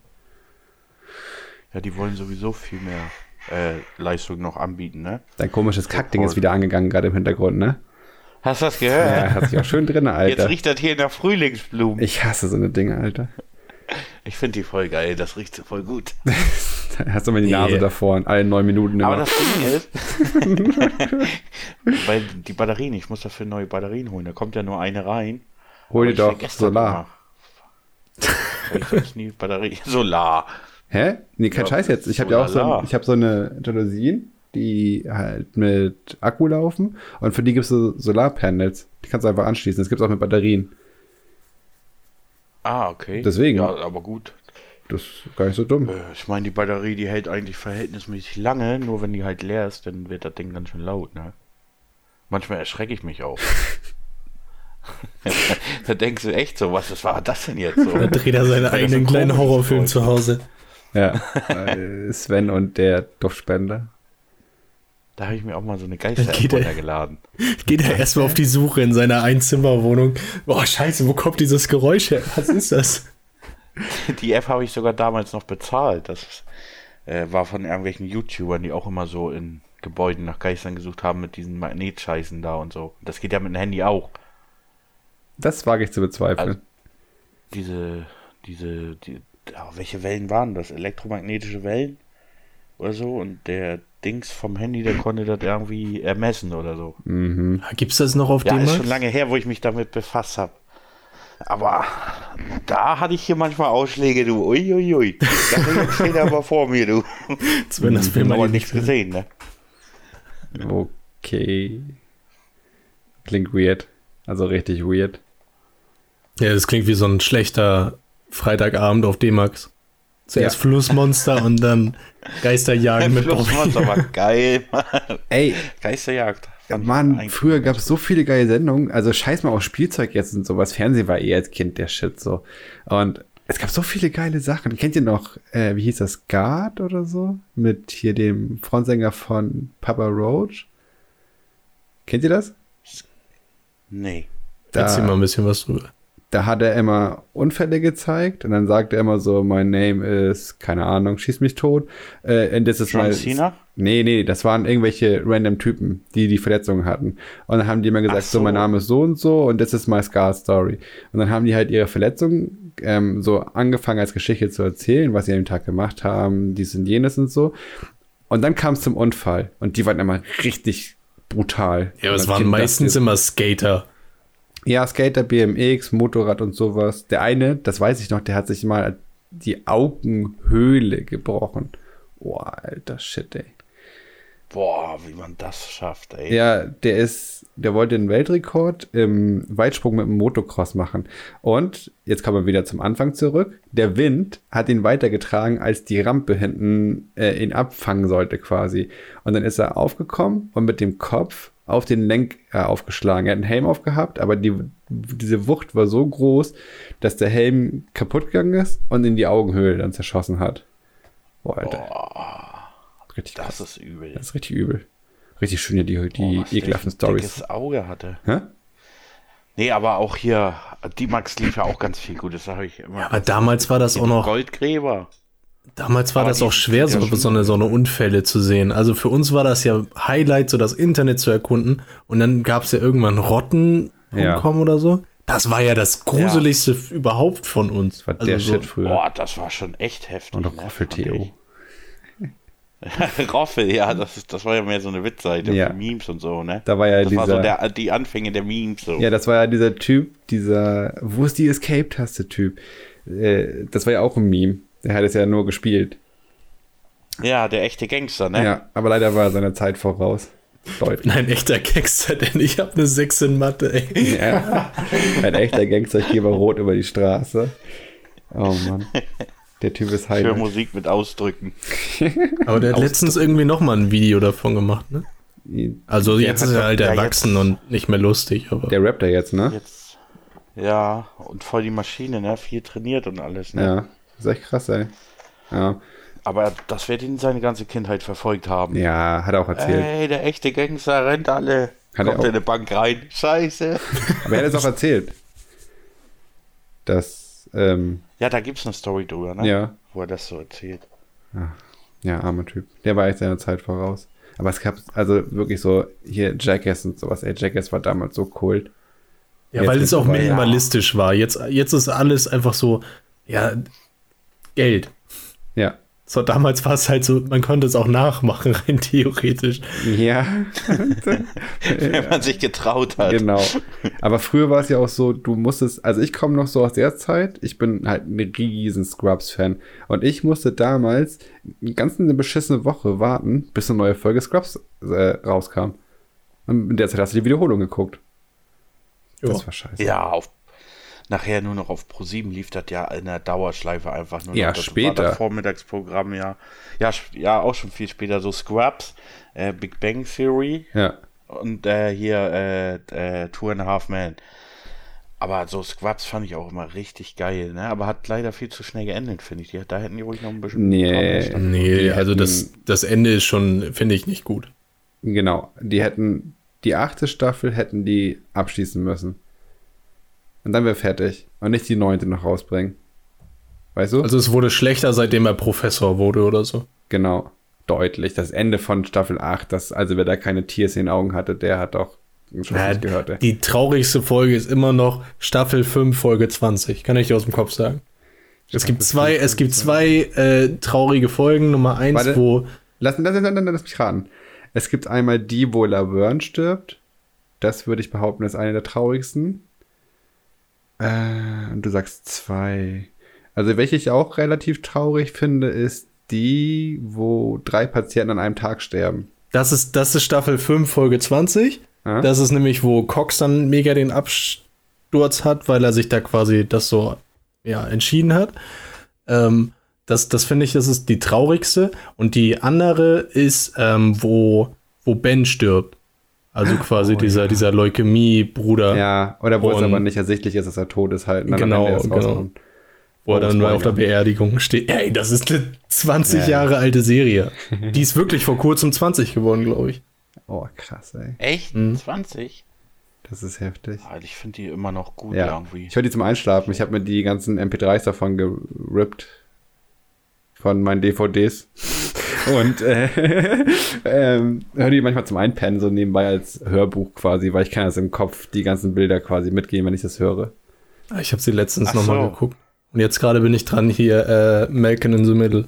Ja, die wollen sowieso viel mehr äh, Leistung noch anbieten, ne? Dein komisches Kackding ist wieder angegangen, gerade im Hintergrund, ne? Hast du das gehört? Ja, hat sich auch schön drin, Jetzt Alter. riecht das hier nach Frühlingsblumen. Ich hasse so eine Dinge, Alter. Ich finde die voll geil, das riecht so voll gut. Da hast du mal die. Nase davor in allen neun Minuten immer. Aber das Ding ist, weil die Batterien, ich muss dafür neue Batterien holen, da kommt ja nur eine rein. Hol dir doch Solar. ich nie Batterie. Solar. Hä? Nee, kein Ja, Scheiß jetzt. Ich habe ja auch so, ein- ich habe so eine Jalousien die halt mit Akku laufen. Und für die gibt es so Solarpanels. Die kannst du einfach anschließen. Das gibt es auch mit Batterien. Ah, okay. Deswegen. Ja, aber gut. Das ist gar nicht so dumm. Äh, Ich meine, die Batterie, die hält eigentlich verhältnismäßig lange, nur wenn die halt leer ist, dann wird das Ding ganz schön laut, ne? Manchmal erschrecke ich mich auch. da denkst du echt so, was, was war das denn jetzt so? Da dreht er seinen eigenen so kleinen Horrorfilm zu Hause. Ja. Äh, Sven und der Duftspender. Da habe ich mir auch mal so eine Geister Geht er- runtergeladen. Geht er erstmal auf die Suche in seiner Einzimmerwohnung. Boah, scheiße, wo kommt dieses Geräusch her? Was ist das? Die App habe ich sogar damals noch bezahlt. Das äh, war von irgendwelchen YouTubern, die auch immer so in Gebäuden nach Geistern gesucht haben mit diesen Magnetscheißen da und so. Das geht ja mit dem Handy auch. Das wage ich zu bezweifeln. Also- Diese, diese, die, welche Wellen waren das? Elektromagnetische Wellen? Oder so? Und der Dings vom Handy, der konnte das irgendwie ermessen oder so. mhm. Gibt's das noch auf Ja, dem ist schon lange her, wo ich mich damit befasst habe. Aber da hatte ich hier manchmal Ausschläge, du. Uiuiui. Ui, ui. Das steht aber vor mir, du. Wenn das Film aber nichts gesehen, ne? Okay. Klingt weird. Also richtig weird. Ja, das klingt wie so ein schlechter Freitagabend auf D-Max. Zuerst Ja. Flussmonster und dann Geisterjagen mit Flussmonster war geil, Mann. Ey, Geisterjagd. Mann, früher gab es so viele geile Sendungen. Also scheiß mal auf Spielzeug jetzt und sowas. Fernsehen war eh als Kind der Shit so. Und es gab so viele geile Sachen. Kennt ihr noch, äh, wie hieß das, Guard oder so? Mit hier dem Frontsänger von Papa Roach. Kennt ihr das? Nee. Erzähl mal Da, ein bisschen was drüber. Da hat er immer Unfälle gezeigt und dann sagt er immer so, my name is, keine Ahnung, schieß mich tot. Äh, and this is John my- Cena? Nee, nee, das waren irgendwelche random Typen, die die Verletzungen hatten. Und dann haben die immer gesagt, so. so. mein Name ist so und so und das ist my Scar Story. Und dann haben die halt ihre Verletzungen ähm, so angefangen als Geschichte zu erzählen, was sie an dem Tag gemacht haben, dies und jenes und so. Und dann kam es zum Unfall und die waren immer richtig brutal. Ja, aber es waren meistens immer Skater. Ja, Skater, BMX, Motorrad und sowas. Der eine, das weiß ich noch, der hat sich mal die Augenhöhle gebrochen. Boah, alter Shit, ey. Boah, wie man das schafft, ey. Ja, der ist, der wollte den Weltrekord im Weitsprung mit dem Motocross machen. Und jetzt kommen wir wieder zum Anfang zurück. Der Wind hat ihn weitergetragen, als die Rampe hinten äh, ihn abfangen sollte quasi. Und dann ist er aufgekommen und mit dem Kopf auf den Lenk äh, aufgeschlagen. Er hat einen Helm aufgehabt, aber die, diese Wucht war so groß, dass der Helm kaputt gegangen ist und in die Augenhöhle dann zerschossen hat. Boah, Alter. Boah, richtig krass. das ist übel. Das ist richtig übel. Richtig schön hier die, Boah, die der ekelhaften Stories. dickes Auge hatte. Hä? Nee, aber auch hier, die Max lief ja auch ganz viel Gutes, sag ich immer. Aber damals war das auch noch, Goldgräber. Damals war Aber das die auch schwer, so, ja so, eine, so eine Unfälle zu sehen. Also für uns war das ja Highlight, so das Internet zu erkunden. Und dann gab es ja irgendwann Rotten Ja. oder so. Das war ja das gruseligste überhaupt von uns. Das war Also der so, Shit früher. Boah, das war schon echt heftig. Und ne, Roffel fand Theo. Roffel, ja, das, ist, das war ja mehr so eine Witzseite Ja. für Memes und so, ne? Da war ja das war so dieser- der, die Anfänge der Memes so. Ja, das war ja dieser Typ, dieser, wo ist die Escape-Taste-Typ? Äh, das war ja auch ein Meme. Der hat es ja nur gespielt. Ja, der echte Gangster, ne? Ja, aber leider war er seiner Zeit voraus. Deutlich. Nein, echter Gangster, denn ich habe eine 6 in Mathe, ey. Ja. Ein echter Gangster, ich gehe mal rot über die Straße. Oh Mann. Der Typ ist Für heilig. Musik mit Ausdrücken. Aber der hat letztens irgendwie noch mal ein Video davon gemacht, ne? Also Der jetzt ist er halt ja, erwachsen jetzt- und nicht mehr lustig, aber. Der rappt da jetzt, ne? Jetzt. Ja, und voll die Maschine, ne? Viel trainiert und alles, ne? Ja. Das ist echt krass, ey. Ja, Aber das wird ihn seine ganze Kindheit verfolgt haben. ja hat er auch erzählt. Ey, der echte Gangster rennt alle. Hat er kommt auch. in eine Bank rein. Scheiße. Aber er hat es auch erzählt. Dass, ähm, Ja, da gibt's eine Story drüber, ne? ja, Wo er das so erzählt. ja, armer Typ. Der war echt seiner Zeit voraus. Aber es gab also wirklich so hier Jackass und sowas. Ey, Jackass war damals so cool. Ja, Jetzt weil es auch minimalistisch war. Jetzt, jetzt ist alles einfach so, ja, Geld. Ja, So, damals war es halt so, man konnte es auch nachmachen, rein theoretisch. Ja. Wenn man sich getraut hat. Genau. Aber früher war es ja auch so, du musstest, also ich komme noch so aus der Zeit, ich bin halt ein riesen Scrubs-Fan. Und ich musste damals ganz eine beschissene Woche warten, bis eine neue Folge Scrubs äh, rauskam. Und in der Zeit hast du die Wiederholung geguckt. Das Ja. war scheiße. Ja, auf, nachher nur noch auf Pro7 lief das ja in der Dauerschleife einfach nur Ja, noch. Das später. War das Vormittagsprogramm, ja. Ja, ja, auch schon viel später. So Scrubs, äh, Big Bang Theory Ja. und äh, hier äh, äh, Two and a Half Men. Aber so Scrubs fand ich auch immer richtig geil, ne? Aber hat leider viel zu schnell geendet, finde ich. Die, da hätten die ruhig noch ein bisschen. Nee. Nee, also das, das Ende ist schon, finde ich, nicht gut. Genau. Die hätten, die achte Staffel hätten die abschließen müssen. Und dann wäre fertig. Und nicht die neunte noch rausbringen. Weißt du? Also es wurde schlechter, seitdem er Professor wurde oder so. Genau, deutlich. Das Ende von Staffel 8, das, also wer da keine Tiers in den Augen hatte, der hat doch schon Ja, gehört. Ey. die traurigste Folge ist immer noch Staffel 5, Folge 20. Kann ich dir aus dem Kopf sagen. Es gibt zwei, es gibt zwei äh, traurige Folgen. Nummer eins, Warte. wo Lass, lass, lass, lass, lass mich raten. Es gibt einmal die, wo Laverne stirbt. Das würde ich behaupten, ist eine der traurigsten. Äh, und du sagst zwei. Also, welche ich auch relativ traurig finde, ist die, wo drei Patienten an einem Tag sterben. das ist, das ist Staffel 5, Folge 20. Ja? Das ist nämlich, wo Cox dann mega den Absturz hat, weil er sich da quasi das so ja, entschieden hat. Ähm, das das finde ich, das ist die traurigste. Und die andere ist, ähm, wo, wo Ben stirbt. Also quasi Oh, dieser, ja. dieser Leukämie-Bruder, ja, oder wo es Und- aber nicht ersichtlich ist, dass er tot ist halt. Genau, genau. wo er dann Spoiler. auf der Beerdigung steht. Ey, das ist eine 20 Ja, ja. Jahre alte Serie. Die ist wirklich vor kurzem 20 geworden, glaube ich. Oh, krass, ey. Echt? Mhm. 20? Das ist heftig. Also ich finde die immer noch gut Ja, irgendwie. ich höre die zum Einschlafen. Ich habe mir die ganzen MP3s davon gerippt. Von meinen DVDs. Und äh, ähm, höre die manchmal zum Einpennen, so nebenbei als Hörbuch quasi, weil ich kann das im Kopf die ganzen Bilder quasi mitgehen, wenn ich das höre. Ich habe sie letztens nochmal so. geguckt. Und jetzt gerade bin ich dran hier, äh, Malcolm in the Middle.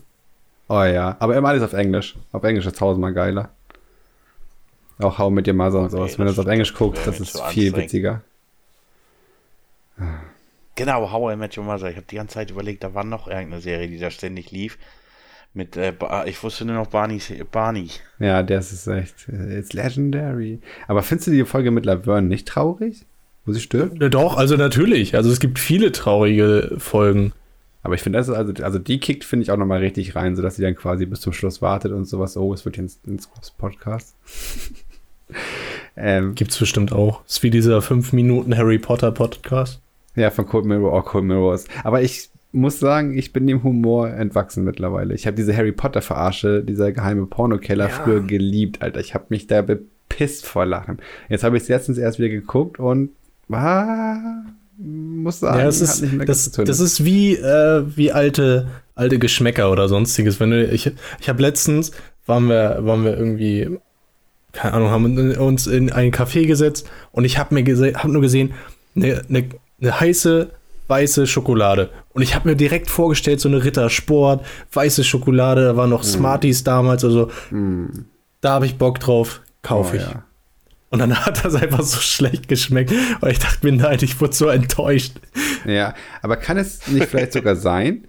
Oh ja, aber immer alles auf Englisch. Auf Englisch ist tausendmal geiler. Auch How mit Your Mother und Oh, sowas. Wenn du das- auf Englisch guckst, das ist viel witziger. Genau, How I Met Your Mother. Ich habe die ganze Zeit überlegt, da war noch irgendeine Serie, die da ständig lief. Mit, äh, Ba- ich wusste nur noch Barney's, Barney. Ja, das ist echt, it's legendary. Aber findest du die Folge mit Laverne nicht traurig? Wo sie stirbt? Ja, doch, also natürlich. Also es gibt viele traurige Folgen. Aber ich finde, das ist also, also die kickt, finde ich, auch nochmal richtig rein, sodass sie dann quasi bis zum Schluss wartet und sowas. Oh, es wird jetzt ein Podcast. ähm, Gibt's bestimmt auch. Ist wie dieser 5 Minuten Harry Potter Podcast. ja, von Cold Mirror, oh, Cold Mirrors. Aber ich muss sagen, ich bin dem Humor entwachsen mittlerweile. Ich habe diese Harry Potter Verarsche, dieser geheime Pornokeller Ja. früher geliebt, Alter. Ich habe mich da bepisst vor Lachen. Jetzt habe ich es letztens erst wieder geguckt und ah, muss sagen, ja, hat ist, das, das ist wie, äh, wie alte, alte Geschmäcker oder sonstiges. Wenn du, ich ich habe letztens, waren wir, waren wir irgendwie, keine Ahnung, haben uns in einen Café gesetzt und ich habe mir gese hab nur gesehen, eine, eine, eine heiße weiße Schokolade. Und ich habe mir direkt vorgestellt, so eine Rittersport, weiße Schokolade, da waren noch Smarties damals, also Mm, da habe ich Bock drauf, kaufe oh, ich. ja. Und dann hat das einfach so schlecht geschmeckt. Und ich dachte mir, nein, ich wurde so enttäuscht. Ja, aber kann es nicht vielleicht sogar sein,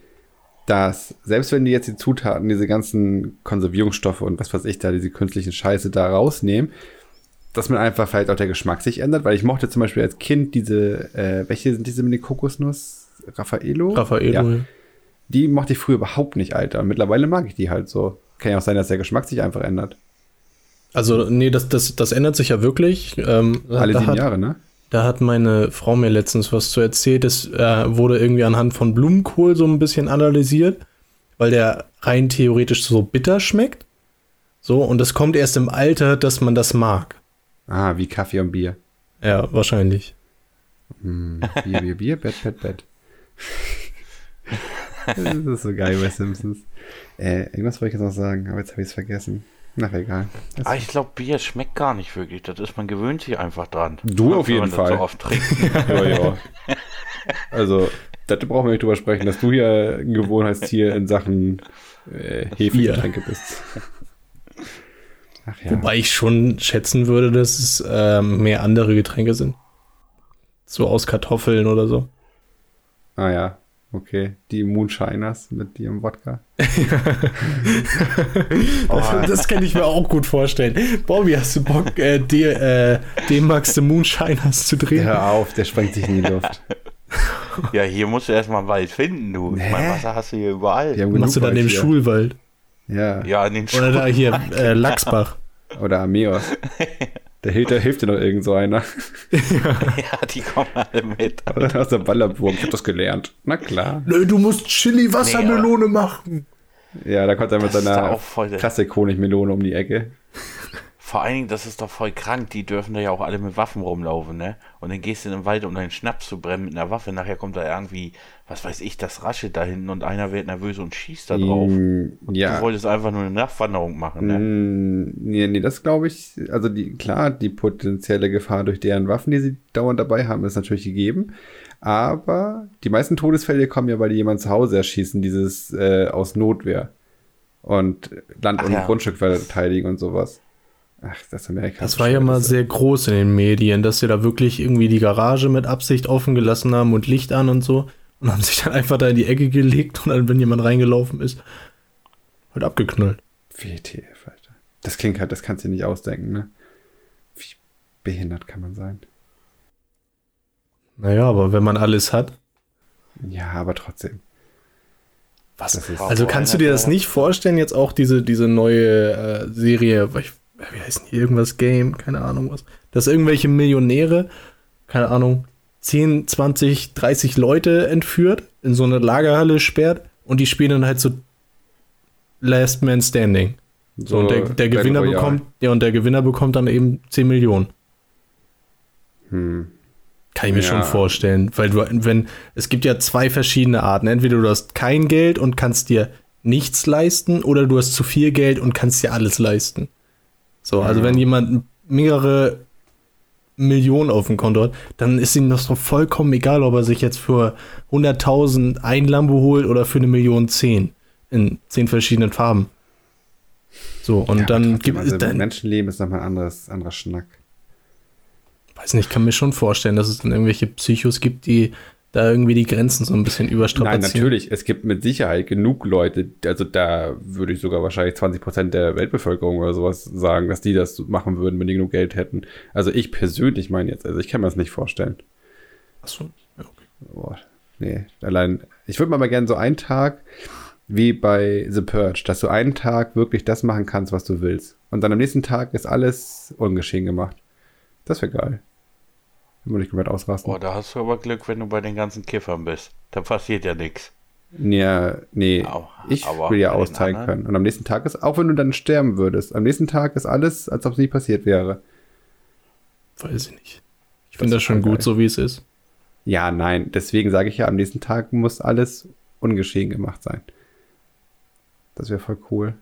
dass selbst wenn die jetzt die Zutaten, diese ganzen Konservierungsstoffe und was weiß ich da, diese künstlichen Scheiße da rausnehmen, dass man einfach vielleicht auch der Geschmack sich ändert? Weil ich mochte zum Beispiel als Kind diese, äh, welche sind diese mit den Kokosnuss? Raffaello? Raffaello. Ja, die mochte ich früher überhaupt nicht, Alter. Mittlerweile mag ich die halt so. Kann ja auch sein, dass der Geschmack sich einfach ändert. Also, nee, das, das, das ändert sich ja wirklich. Ähm, Alle sieben hat, Jahre, ne? da hat meine Frau mir letztens was zu erzählt. Das äh, wurde irgendwie anhand von Blumenkohl so ein bisschen analysiert, weil der rein theoretisch so bitter schmeckt. So, und das kommt erst im Alter, dass man das mag. Ah, wie Kaffee und Bier. Ja, wahrscheinlich. Hm, Bier, Bier, Bier, Bett, Bett, Bett. das ist so geil bei Simpsons. Äh, irgendwas wollte ich jetzt noch sagen, aber jetzt habe ich es vergessen. Na, egal. Das- Ah, ich glaube, Bier schmeckt gar nicht wirklich. Das ist, man gewöhnt sich einfach dran. Du auf jeden man das Fall. So oft trinkt. ja, ja. Also, Da brauchen wir nicht drüber sprechen, dass du hier ein Gewohnheitstier in Sachen äh, Hefegetränke bist. Ach, ja. Wobei ich schon schätzen würde, dass es ähm, mehr andere Getränke sind. So aus Kartoffeln oder so. Ah ja, okay. Die Moonshiners mit ihrem Wodka. oh. das, das, kann ich mir auch gut vorstellen. Bobby, hast du Bock, äh, äh, D-Max The Moonshiners zu drehen? Hör auf, der sprengt sich in die Luft. Ja, hier musst du erstmal einen Wald finden, du. Hä? Mein Wasser hast du hier überall. Machst du dann den Schulwald? Ja. Ja, in den Oder da hier, äh, Lachsbach. Oder Ameos. Da hilft, da hilft dir noch irgend so einer. ja, die kommen alle mit. Oder aus der Ballerburg. Ich hab das gelernt. Na klar. Nö, du musst Chili-Wassermelone nee, machen. Ja, da kommt er mit seiner Klassik-Honigmelone um die Ecke. Vor allen Dingen, das ist doch voll krank. Die dürfen da ja auch alle mit Waffen rumlaufen, ne? Und dann gehst du in den Wald, um deinen Schnaps zu brennen mit einer Waffe. Nachher kommt da irgendwie, was weiß ich, das raschelt da hinten und einer wird nervös und schießt da drauf. Mm, ja. Du wolltest einfach nur eine Nachtwanderung machen, ne? Mm, nee, nee, das glaube ich, also die, klar, die potenzielle Gefahr durch deren Waffen, die sie dauernd dabei haben, ist natürlich gegeben. Aber die meisten Todesfälle kommen ja, weil die jemand zu Hause erschießen, dieses äh, aus Notwehr. Und Land- Ach und ja. Grundstück verteidigen und sowas. Ach, das Amerika. Das war ja mal sehr groß in den Medien, dass sie da wirklich irgendwie die Garage mit Absicht offen gelassen haben und Licht an und so. Und haben sich dann einfach da in die Ecke gelegt und dann, wenn jemand reingelaufen ist, wird abgeknallt. WTF, Alter. Das klingt halt, das kannst du dir nicht ausdenken, ne? Wie behindert kann man sein? Naja, aber wenn man alles hat. Ja, aber trotzdem. Was? Also kannst du dir das nicht vorstellen, jetzt auch diese, diese neue äh, Serie, ich wie heißt denn hier irgendwas Game, keine Ahnung was, dass irgendwelche Millionäre, keine Ahnung, 10, 20, 30 Leute entführt, in so eine Lagerhalle sperrt und die spielen dann halt so Last Man Standing. So, so und der, der Gewinner bekommt, ja, und der Gewinner bekommt dann eben 10 Millionen. Hm. Kann ich mir ja. schon vorstellen, weil du, wenn, es gibt ja zwei verschiedene Arten. Entweder du hast kein Geld und kannst dir nichts leisten, oder du hast zu viel Geld und kannst dir alles leisten. So, also wenn jemand mehrere Millionen auf dem Konto hat, dann ist ihm das doch vollkommen egal, ob er sich jetzt für 100.000 ein Lambo holt oder für eine Million zehn in zehn verschiedenen Farben. So, und ja, dann gibt es. Also Menschenleben ist nochmal ein anderes, anderer Schnack. Weiß nicht, ich kann mir schon vorstellen, dass es dann irgendwelche Psychos gibt, die da irgendwie die Grenzen so ein bisschen überstrapazieren. Nein, natürlich. Es gibt mit Sicherheit genug Leute, also da würde ich sogar wahrscheinlich 20 Prozent der Weltbevölkerung oder sowas sagen, dass die das machen würden, wenn die genug Geld hätten. Also ich persönlich meine jetzt, also ich kann mir das nicht vorstellen. Achso, ja, okay. Boah, nee, allein, ich würde mal gerne so einen Tag wie bei The Purge, dass du einen Tag wirklich das machen kannst, was du willst. Und dann am nächsten Tag ist alles ungeschehen gemacht. Das wäre geil. Würde ich komplett ausrasten. Boah, da hast du aber Glück, wenn du bei den ganzen Kiffern bist. Da passiert ja nichts. Ja, nee. Au, ich will ja austeilen können. Und am nächsten Tag ist, auch wenn du dann sterben würdest, am nächsten Tag ist alles, als ob es nie passiert wäre. Weiß ich nicht. Ich finde das schon gut, geil. so wie es ist. Ja, nein. Deswegen sage ich ja, am nächsten Tag muss alles ungeschehen gemacht sein. Das wäre voll cool.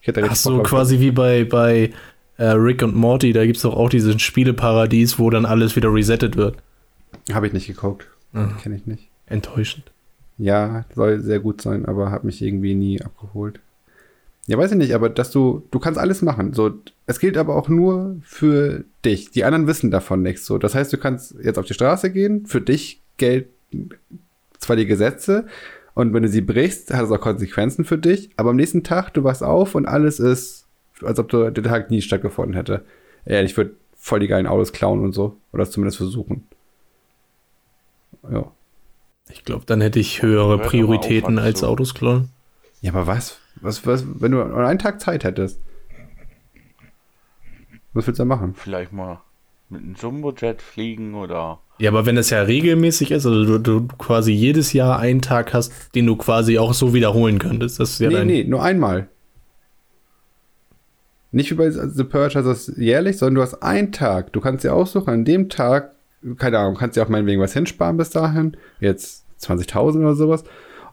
Ich hätte Ach so, quasi wie bei, bei äh, Rick und Morty, da gibt es doch auch diesen Spieleparadies, wo dann alles wieder resettet wird. Habe ich nicht geguckt. Mhm. Kenne ich nicht. Enttäuschend. Ja, soll sehr gut sein, aber hat mich irgendwie nie abgeholt. Ja, weiß ich nicht, aber dass du, du kannst alles machen. So, es gilt aber auch nur für dich. Die anderen wissen davon nichts. So, das heißt, du kannst jetzt auf die Straße gehen. Für dich gelten zwar die Gesetze und wenn du sie brichst, hat es auch Konsequenzen für dich. Aber am nächsten Tag, du wachst auf und alles ist als ob der Tag nie stattgefunden hätte. Ja, ich würde voll die geilen Autos klauen und so. Oder es zumindest versuchen. Ja. Ich glaube, dann hätte ich höhere Prioritäten als so. Autos klauen. Ja, aber was? Was, was, wenn du einen Tag Zeit hättest? Was willst du da machen? Vielleicht mal mit einem Jumbojet fliegen oder. Ja, aber wenn das ja regelmäßig ist, also du, du, quasi jedes Jahr einen Tag hast, den du quasi auch so wiederholen könntest, das ist ja Nee, dein... nee, nur einmal. Nicht wie bei The Purge, also das jährlich, sondern du hast einen Tag. Du kannst dir aussuchen, an dem Tag, keine Ahnung, kannst dir auch meinetwegen was hinsparen bis dahin, jetzt 20.000 oder sowas.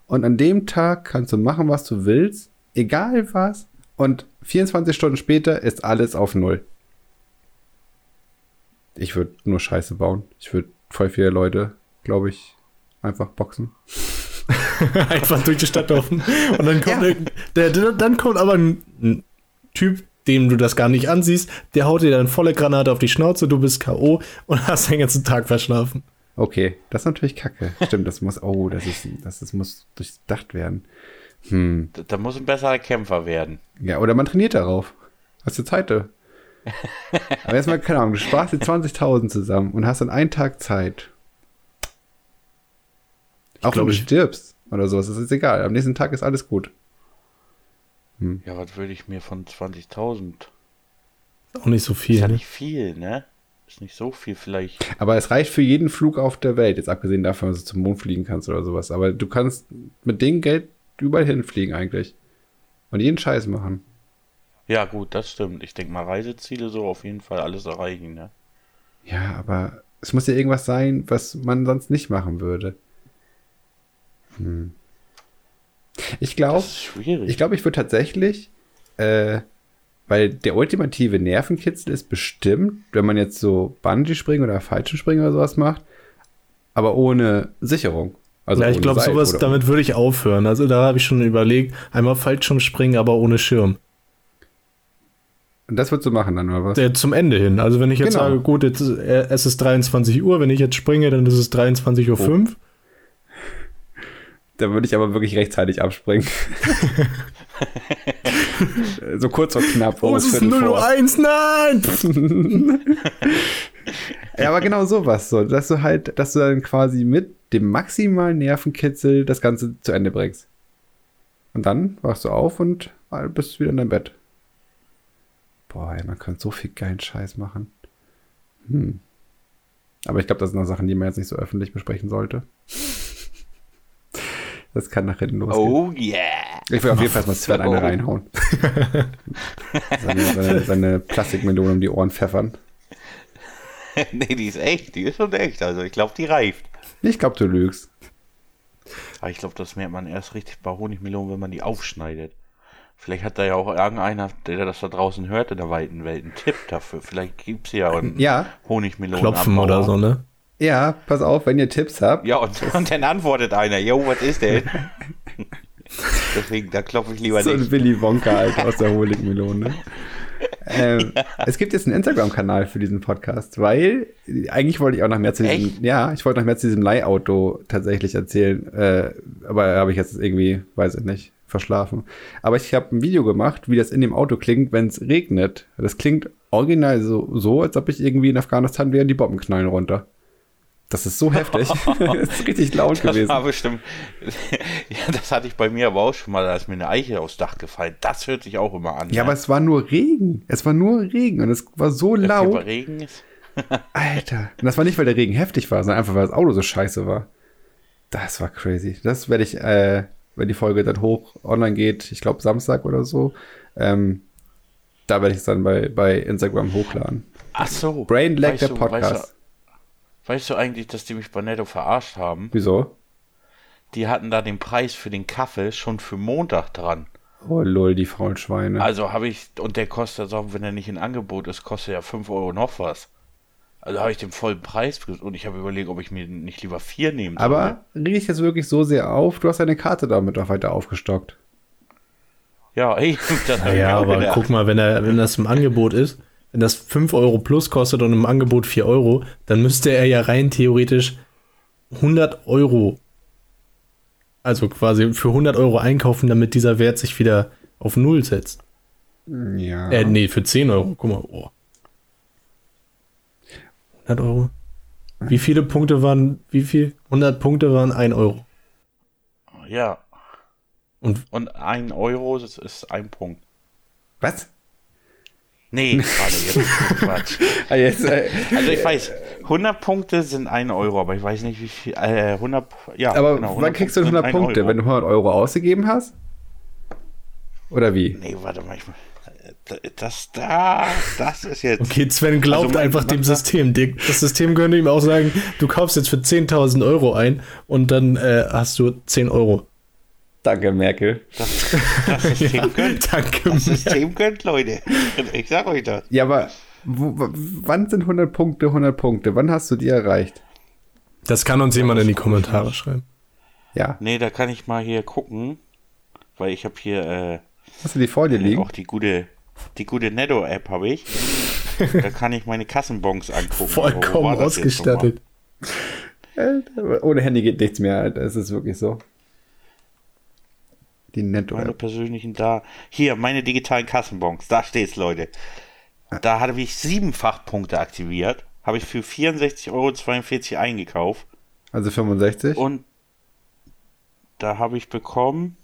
Und an dem Tag kannst du machen, was du willst, egal was. Und 24 Stunden später ist alles auf Null. Ich würde nur Scheiße bauen. Ich würde voll viele Leute, glaube ich, Einfach boxen. Einfach durch die Stadt laufen. Und dann kommt, Ja. der, der, dann kommt aber ein, ein Typ, dem du das gar nicht ansiehst, der haut dir dann volle Granate auf die Schnauze, du bist K.O. und hast den ganzen Tag verschlafen. Okay, das ist natürlich kacke. Stimmt, das muss, oh, das ist, das ist, muss durchdacht werden. Hm. Da, da muss ein besserer Kämpfer werden. Ja, oder man trainiert darauf. Hast du Zeit? du? Aber erstmal, keine Ahnung, du sparst dir 20.000 zusammen und hast dann einen Tag Zeit. Auch glaub, wenn du ich- stirbst oder sowas, das ist egal. Am nächsten Tag ist alles gut. Ja, was würde ich mir von 20.000? Auch nicht so Ist viel. ja Ne? nicht viel, ne? Ist nicht so viel vielleicht. Aber es reicht für jeden Flug auf der Welt, jetzt abgesehen davon, dass du zum Mond fliegen kannst oder sowas. Aber du kannst mit dem Geld überall hinfliegen eigentlich. Und jeden Scheiß machen. Ja, gut, das stimmt. Ich denke mal, Reiseziele so auf jeden Fall alles erreichen, ne? Ja, aber es muss ja irgendwas sein, was man sonst nicht machen würde. Hm. Ich glaube, ich glaube, ich würde tatsächlich, äh, weil der ultimative Nervenkitzel ist bestimmt, wenn man jetzt so Bungee-Springen oder Fallschirmspringen oder sowas macht, aber ohne Sicherung. Also ja, ich glaube, sowas, oder- damit würde ich aufhören. Also da habe ich schon überlegt, einmal Fallschirmspringen, aber ohne Schirm. Und das würdest du machen dann, oder was? Der zum Ende hin. Also wenn ich jetzt Genau. sage, gut, jetzt, äh, es ist 23 Uhr, wenn ich jetzt springe, dann ist es 23.05 Uhr. Da würde ich aber wirklich rechtzeitig abspringen. so kurz vor knapp. Oh, es ist Viertel vor. 001, nein! Ja, aber genau sowas, so, dass du halt, dass du dann quasi mit dem maximalen Nervenkitzel das Ganze zu Ende bringst. Und dann wachst du auf und bist wieder in deinem Bett. Boah, ey, man könnte so viel geilen Scheiß machen. Hm. Aber ich glaube, das sind noch Sachen, die man jetzt nicht so öffentlich besprechen sollte. Das kann nach hinten losgehen. Oh yeah! Ich will auf jeden Fall mal Sven eine reinhauen. seine, seine, seine Plastikmelone um die Ohren pfeffern. nee, die ist echt. Die ist schon echt. Also ich glaube, die reift. Ich glaube, du lügst. Aber ich glaube, das merkt man erst richtig bei Honigmelonen, wenn man die aufschneidet. Vielleicht hat da ja auch irgendeiner, der das da draußen hört in der weiten Welt, einen Tipp dafür. Vielleicht gibt es ja einen Ja, Honigmelonen. Klopfen oder so, ne? Ja, pass auf, wenn ihr Tipps habt. Ja, und, und dann antwortet einer, yo, was ist denn? Deswegen, da klopfe ich lieber So ein nicht. Willy Wonka halt aus der Honigmelone. ähm, es gibt jetzt einen Instagram-Kanal für diesen Podcast, weil eigentlich wollte ich auch noch mehr zu diesem, Echt? ja, ich wollte noch mehr zu diesem Leihauto tatsächlich erzählen, äh, aber habe ich jetzt irgendwie, weiß ich nicht, verschlafen. Aber ich habe ein Video gemacht, wie das in dem Auto klingt, wenn es regnet. Das klingt original so, so, als ob ich irgendwie in Afghanistan wäre und die Bomben knallen runter. Das ist so heftig. das ist richtig laut Das gewesen. war bestimmt. ja, das hatte ich bei mir aber auch schon mal, da ist mir eine Eiche aufs Dach gefallen. Das hört sich auch immer an. Ja, aber es war nur Regen. Es war nur Regen und es war so Wenn laut. Bei Regen ist. Alter. Und das war nicht, weil der Regen heftig war, sondern einfach, weil das Auto so scheiße war. Das war crazy. Das werde ich, äh, wenn die Folge dann hoch online geht, ich glaube Samstag oder so, ähm, da werde ich es dann bei, bei Instagram hochladen. Ach so. Brain Lag, Weißt der Podcast. Weißt du, weißt du eigentlich, dass die mich bei Netto verarscht haben? Wieso? Die hatten da den Preis für den Kaffee schon für Montag dran. Oh lol, die faulen Schweine. Also habe ich, und der kostet, auch wenn er nicht in Angebot ist, kostet ja 5 Euro noch was. Also habe ich den vollen Preis und ich habe überlegt, ob ich mir nicht lieber vier nehmen soll. Aber reg ich jetzt wirklich so sehr auf? Du hast deine Karte damit auch weiter aufgestockt. Ja, ey, das hab ich Ja, mir auch aber gedacht. guck mal, wenn, er, wenn das im Angebot ist, wenn das 5 Euro plus kostet und im Angebot 4 Euro, dann müsste er ja rein theoretisch 100 Euro, also quasi für 100 Euro einkaufen, damit dieser Wert sich wieder auf Null setzt. Ja. Äh, nee, für 10 Euro. Guck mal, oh. 100 Euro? Wie viele Punkte waren, wie viel? 100 Punkte waren 1 Euro. Ja. Und Und ein Euro das ist ein Punkt. Was? Nee, gerade jetzt. Quatsch. Ah, jetzt, äh, Also ich weiß, 100 Punkte sind ein Euro, aber ich weiß nicht, wie viel. Äh, 100. Ja, aber genau, wann kriegst du denn sind 100 ein Punkte? Euro. Wenn du 100 Euro ausgegeben hast? Oder wie? Nee, warte mal. Ich, das da, das ist jetzt. Okay, Sven glaubt Also einfach dem System. Die- Das System könnte ihm auch sagen, du kaufst jetzt für 10.000 Euro ein und dann äh, hast du 10 Euro. Danke, Merkel. Das, das System gönnt. Danke. Das. System gönnt, Leute. Ich sag euch das. Ja, aber wo, wann sind 100 Punkte 100 Punkte? Wann hast du die erreicht? Das kann uns jemand in die Kommentare schreiben. Ja. Nee, da kann ich mal hier gucken, weil ich habe hier äh, Hast du die vor dir liegen? auch die gute, die gute Netto-App habe ich. da kann ich meine Kassenbons angucken. Vollkommen nochmal? ausgestattet. Ohne Handy geht nichts mehr, Alter. Es ist wirklich so. Die netto Meine persönlichen da. Hier, meine digitalen Kassenbons. Da steht's, Leute. Da habe ich siebenfach Punkte aktiviert. Habe ich für 64,42 Euro eingekauft. Also 65. Und da habe ich bekommen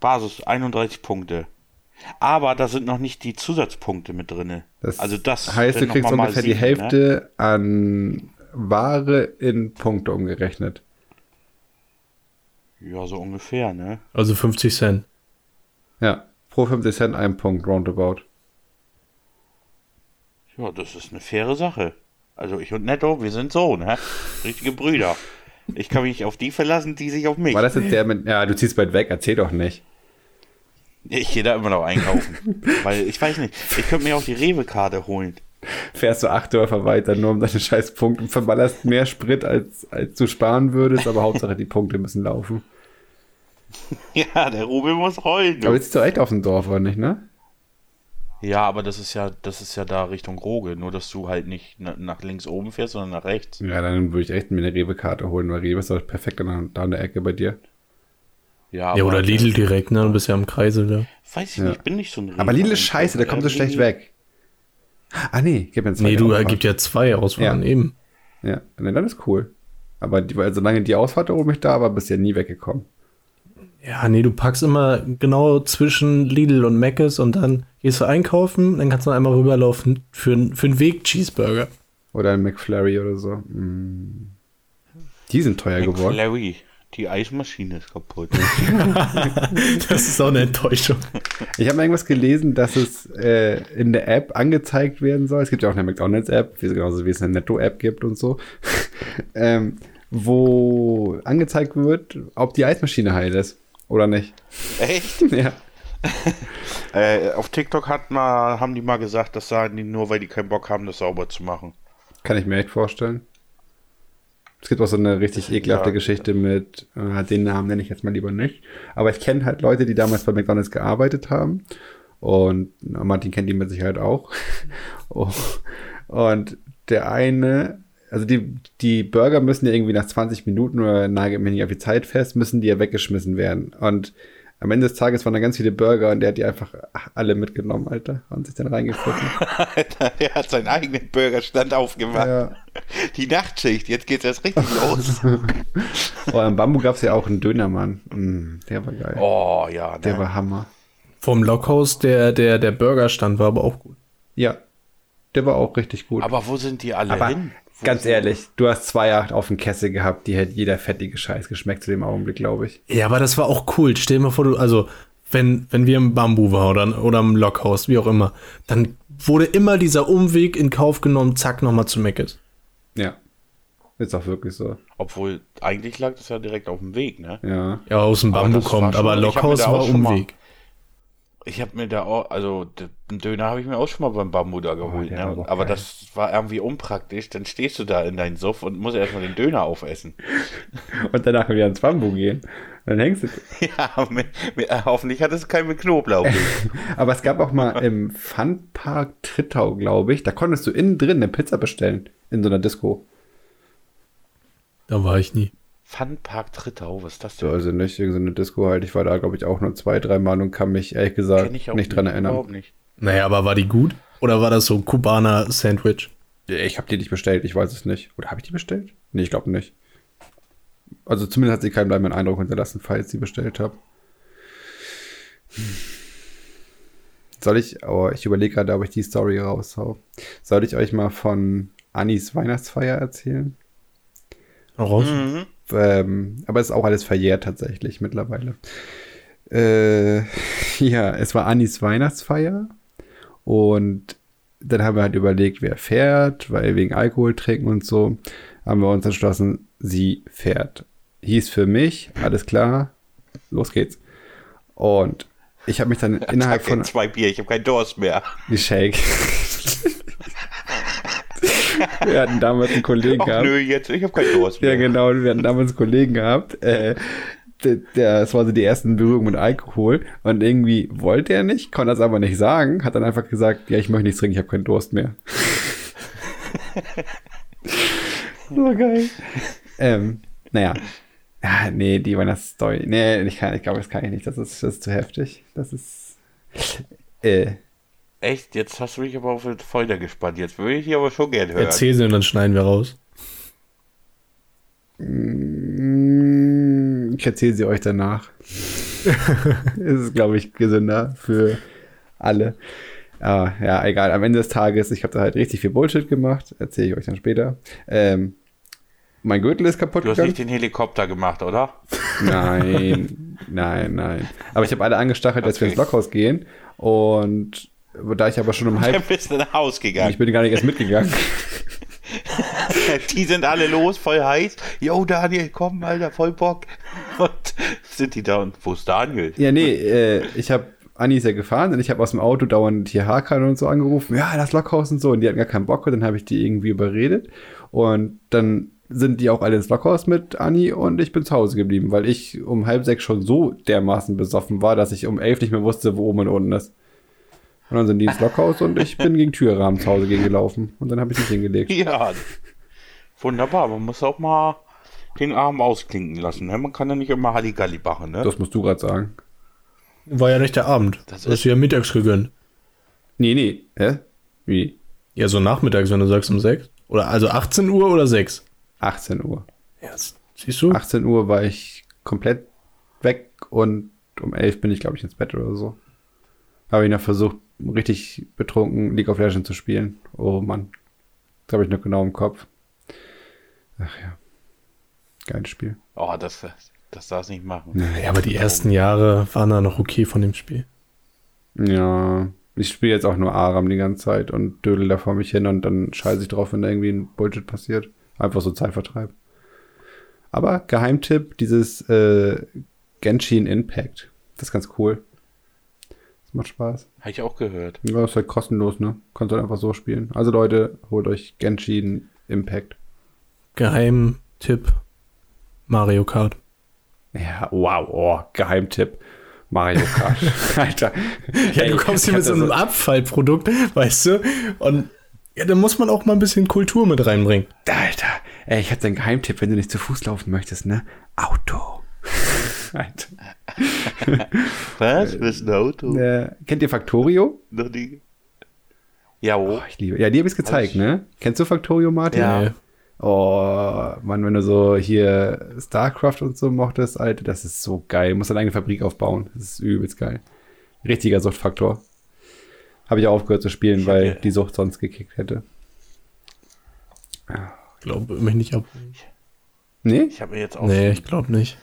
Basis 31 Punkte. Aber da sind noch nicht die Zusatzpunkte mit drin. Das also das heißt, du kriegst ungefähr die sieben, Ne? Hälfte an Ware in Punkte umgerechnet. Ja, so ungefähr, ne? Also 50 Cent. Ja, pro 50 Cent ein Punkt, roundabout. Ja, das ist eine faire Sache. Also ich und Netto, wir sind so, ne? Richtige Brüder. Ich kann mich auf die verlassen, die sich auf mich. War das jetzt der mit, ja, du ziehst bald weg, erzähl doch nicht. Ich gehe da immer noch einkaufen. Weil ich weiß nicht, ich könnte mir auch die Rewe-Karte holen. Fährst du acht Dörfer weiter, nur um deine scheiß Punkte und verballerst mehr Sprit, als, als du sparen würdest, aber Hauptsache die Punkte müssen laufen. Ja, der Rubel muss rollen. Aber jetzt ist doch echt auf dem Dorf, oder nicht, ne? Ja, aber das ist ja, das ist ja da Richtung Roge, nur dass du halt nicht na- nach links oben fährst, sondern nach rechts. Ja, dann würde ich echt mir eine Rewe-Karte holen, weil Rewe ist doch perfekt an, da an der Ecke bei dir. Ja, Ja, oder Lidl direkt, ne? Du bist ja am Kreisel da. Weiß ich Ja. nicht, ich bin nicht so ein Aber Lidl ist scheiße, der kommt so schlecht weg. Ah, nee, gib mir zwei. Nee, du, Ausfahrt. gibt ja zwei Auswahl Ja. eben. Ja, nee, dann ist cool. Aber die, weil solange die Ausfahrt oben nicht da war, bist du ja nie weggekommen. Ja, nee, du packst immer genau zwischen Lidl und Mc's und dann gehst du einkaufen, dann kannst du einmal rüberlaufen für, für einen Weg Cheeseburger. Oder ein McFlurry oder so. Mm. Die sind teuer geworden. McFlurry, die Eismaschine ist kaputt. Das ist auch eine Enttäuschung. Ich habe irgendwas gelesen, dass es äh, in der App angezeigt werden soll. Es gibt ja auch eine McDonalds-App, wie- genauso wie es eine Netto-App gibt und so. ähm, wo angezeigt wird, ob die Eismaschine heil ist oder nicht. Echt? ja. Äh, auf TikTok hat mal, haben die mal gesagt, das sagen die nur, weil die keinen Bock haben, das sauber zu machen. Kann ich mir echt vorstellen. Es gibt auch so eine richtig ekelhafte Ja. Geschichte mit, äh, den Namen nenne ich jetzt mal lieber nicht. Aber ich kenne halt Leute, die damals bei McDonalds gearbeitet haben. Und na, Martin kennt die mit Sicherheit auch. Oh. Und der eine, also die, die Burger müssen ja irgendwie nach 20 Minuten oder nagelt mich nicht auf die Zeit fest, müssen die ja weggeschmissen werden. Und am Ende des Tages waren da ganz viele Burger und der hat die einfach alle mitgenommen, Alter, und sich dann reingefunden. Alter, der hat seinen eigenen Burgerstand aufgemacht. Ja. Die Nachtschicht, jetzt geht's erst richtig los. Oh, im Bambu gab es ja auch einen Dönermann. Mm, der war geil. Oh ja, ne? Der war Hammer. Vom Lockhaus, der, der, der Burgerstand war aber auch gut. Ja, der war auch richtig gut. Aber wo sind die alle Aber hin? Wo ganz ehrlich, du hast zwei Jahre auf dem Kessel gehabt, die hätte jeder fettige Scheiß geschmeckt zu dem Augenblick, glaube ich. Ja, aber das war auch cool. Stell dir mal vor, du, also, wenn, wenn wir im Bambu waren oder, oder im Lockhaus, wie auch immer, dann wurde immer dieser Umweg in Kauf genommen, zack, nochmal zu Meckes. Ja. Ist auch wirklich so. Obwohl, eigentlich lag das ja direkt auf dem Weg, ne? Ja. Ja, aus dem Bambu kommt, schon- aber Lockhaus war Umweg. Ich habe mir da auch, also einen Döner habe ich mir auch schon mal beim Bambu da geholt, der war ne? aber geil. das war irgendwie unpraktisch. Dann stehst du da in deinen Suff und musst erstmal den Döner aufessen. Und danach wieder ins Bambu gehen. Dann hängst du. ja, mit, mit, äh, hoffentlich hat es keinen mit Knoblauch. Aber es gab auch mal im Funpark Trittau, glaube ich, da konntest du innen drin eine Pizza bestellen. In so einer Disco. Da war ich nie. Funpark Trittau, was ist das denn? also nicht irgendeine Disco halt. Ich war da, glaube ich, auch nur zwei, drei Mal und kann mich ehrlich gesagt Kenn ich auch nicht dran erinnern. Überhaupt nicht. Naja, aber war die gut? Oder war das so Kubaner Sandwich? Ich habe die nicht bestellt, ich weiß es nicht. Oder habe ich die bestellt? Nee, ich glaube nicht. Also zumindest hat sie keinen bleibenden Eindruck hinterlassen, falls ich sie bestellt habe. Soll ich, aber ich überlege gerade, ob ich die Story raushau. Soll ich euch mal von Annis Weihnachtsfeier erzählen? Raus? Mhm. Ähm, aber es ist auch alles verjährt tatsächlich mittlerweile. Äh, ja, es war Annis Weihnachtsfeier und dann haben wir halt überlegt, wer fährt, weil wegen Alkohol trinken und so, haben wir uns entschlossen, sie fährt. Hieß für mich, alles klar, los geht's. Und ich habe mich dann innerhalb von zwei Bier, ich habe keinen Durst mehr. wie Shake. wir hatten damals einen Kollegen Ach gehabt. nö, jetzt, ich habe keinen Durst mehr. Ja, genau. Wir hatten damals einen Kollegen gehabt. Äh, der, der, das war so die ersten Berührungen mit Alkohol. Und irgendwie wollte er nicht, konnte das aber nicht sagen. Hat dann einfach gesagt, ja, ich möchte nichts trinken, ich habe keinen Durst mehr. so geil. Ähm, naja. Ja, nee, die Weihnachtsstory. Nee, ich, kann, ich glaube, das kann ich nicht. Das ist, das ist zu heftig. Das ist. Äh, Echt, jetzt hast du mich aber auf das Feuer gespannt. Jetzt würde ich die aber schon gern hören. Erzähl sie und dann schneiden wir raus. Mm, Ich erzähle sie euch danach. Es ist, glaube ich, gesünder für alle. Aber ja, egal. Am Ende des Tages, ich habe da halt richtig viel Bullshit gemacht. Erzähle ich euch dann später. Ähm, mein Gürtel ist kaputt Du hast gegangen. nicht den Helikopter gemacht, oder? Nein, nein, nein. Aber ich habe alle angestachelt, dass wir ins Okay. Blockhaus gehen. Und da ich aber schon um Dann halb. bist du nach Haus Ich gegangen. bin gar nicht erst mitgegangen. Die sind alle los, voll heiß. Yo, Daniel, komm, Alter, voll Bock. Und sind die da und wo ist Daniel? Ja, nee, äh, ich habe Anni ist ja gefahren und ich habe aus dem Auto dauernd hier Hakan und so angerufen, ja, das Lockhaus und so, und die hatten gar keinen Bock und dann habe ich die irgendwie überredet und dann sind die auch alle ins Lockhaus mit Anni und ich bin zu Hause geblieben, weil ich um halb sechs schon so dermaßen besoffen war, dass ich um elf nicht mehr wusste, wo oben und unten ist. Und dann sind die ins Lockhaus und ich bin gegen Türrahmen zu Hause gegen gelaufen und dann habe ich mich hingelegt. Ja, wunderbar. Man muss auch mal den Arm ausklinken lassen. Ne? Man kann ja nicht immer Halligalli machen. Ne? Das musst du gerade sagen. War ja nicht der Abend. Das Das hast ist- du ja mittags gegönnt. Nee, nee, hä? Wie? Ja, so nachmittags, wenn du sagst um 6. Oder also 18 Uhr oder 6. 18 Uhr. Ja, siehst du? 18 Uhr war ich komplett weg und um 11 bin ich, glaube ich, ins Bett oder so. Habe ich noch versucht, richtig betrunken League of Legends zu spielen. Oh Mann. Das habe ich noch genau im Kopf. Ach ja. Geiles Spiel. Oh, das, das darfst du nicht machen. Ja, aber die ersten Jahre waren da noch okay von dem Spiel. Ja. Ich spiele jetzt auch nur Aram die ganze Zeit und dödel da vor mich hin und dann scheiße ich drauf, wenn da irgendwie ein Bullshit passiert. Einfach so Zeitvertreib. Aber Geheimtipp, dieses äh, Genshin Impact. Das ist ganz cool. Das macht Spaß. Habe ich auch gehört. Ja, ist halt kostenlos, ne? Kannst halt einfach so spielen. Also Leute, holt euch Genshin Impact. Geheimtipp: Mario Kart. Ja, wow, oh, Geheimtipp. Mario Kart. Alter. Ja, Ey, du kommst hier mit so einem Abfallprodukt, weißt du? Und ja, da muss man auch mal ein bisschen Kultur mit reinbringen. Alter, ey, ich hatte einen Geheimtipp, wenn du nicht zu Fuß laufen möchtest, ne? Auto. Alter. Was? Bist ein Auto? Äh, kennt ihr Factorio? Noch nie. Ja, oh. Oh, ich liebe. Ja, die habe ich gezeigt, Hab ich- ne? Kennst du Factorio, Martin? Ja. Oh, Mann, wenn du so hier StarCraft und so mochtest, Alter, das ist so geil. Du musst deine eigene Fabrik aufbauen. Das ist übelst geil. Richtiger Suchtfaktor. Habe ich auch aufgehört zu spielen, Ich weil ja- die Sucht sonst gekickt hätte. Glaube mich nicht ab. Nee? Ich habe mir jetzt auch Nee, ich glaube nicht.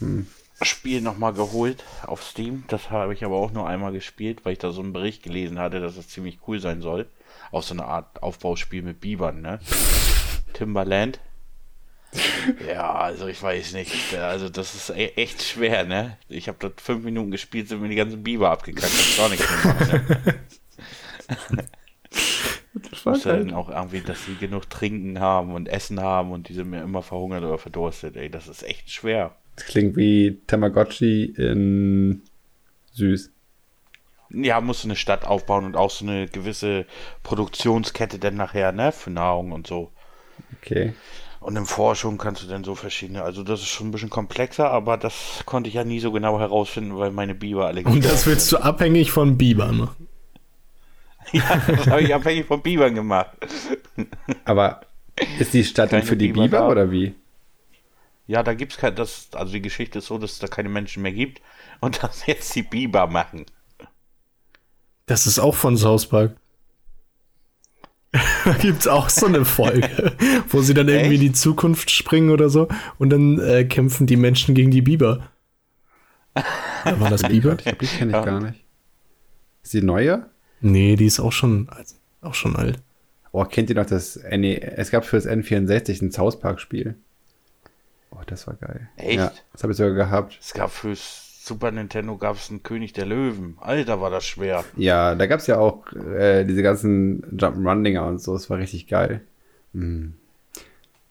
ein Spiel nochmal geholt auf Steam. Das habe ich aber auch nur einmal gespielt, weil ich da so einen Bericht gelesen hatte, dass es ziemlich cool sein soll. Auch so eine Art Aufbauspiel mit Bibern, ne? Timberland. Ja, also ich weiß nicht. Also das ist e echt schwer, ne? Ich habe dort fünf Minuten gespielt, sind mir die ganzen Biber abgekackt. Kann gar nichts mehr ne? Das war Muss dann auch irgendwie, dass sie genug trinken haben und Essen haben und die sind mir immer verhungert oder verdurstet. Ey, das ist echt schwer. Das klingt wie Tamagotchi in süß. Ja, musst du eine Stadt aufbauen und auch so eine gewisse Produktionskette dann nachher, ne, für Nahrung und so. Okay. Und in Forschung kannst du dann so verschiedene, also das ist schon ein bisschen komplexer, aber das konnte ich ja nie so genau herausfinden, weil meine Biber alle Und das willst du abhängig von Biber machen. Ja, das habe ich abhängig von Bibern gemacht. Aber ist die Stadt denn Keine für die Biber Biber oder wie? Ja, da gibt's kein, das, also die Geschichte ist so, dass es da keine Menschen mehr gibt und das jetzt die Biber machen. Das ist auch von South Park. da gibt's auch so eine Folge, wo sie dann irgendwie in die Zukunft springen oder so und dann äh, kämpfen die Menschen gegen die Biber. War das Biber? Ich glaube, die kenne ich Ja. gar nicht. Ist die neue? Nee, die ist auch schon, auch schon alt. Oh, kennt ihr noch das? Nee, es gab für das N64 ein South Park Spiel. Das war geil. Echt? Ja, das habe ich sogar gehabt. Es gab fürs Super Nintendo gab es einen König der Löwen. Alter, war das schwer. Ja, da gab es ja auch äh, diese ganzen Jump'n'Run-Dinger und so. Es war richtig geil.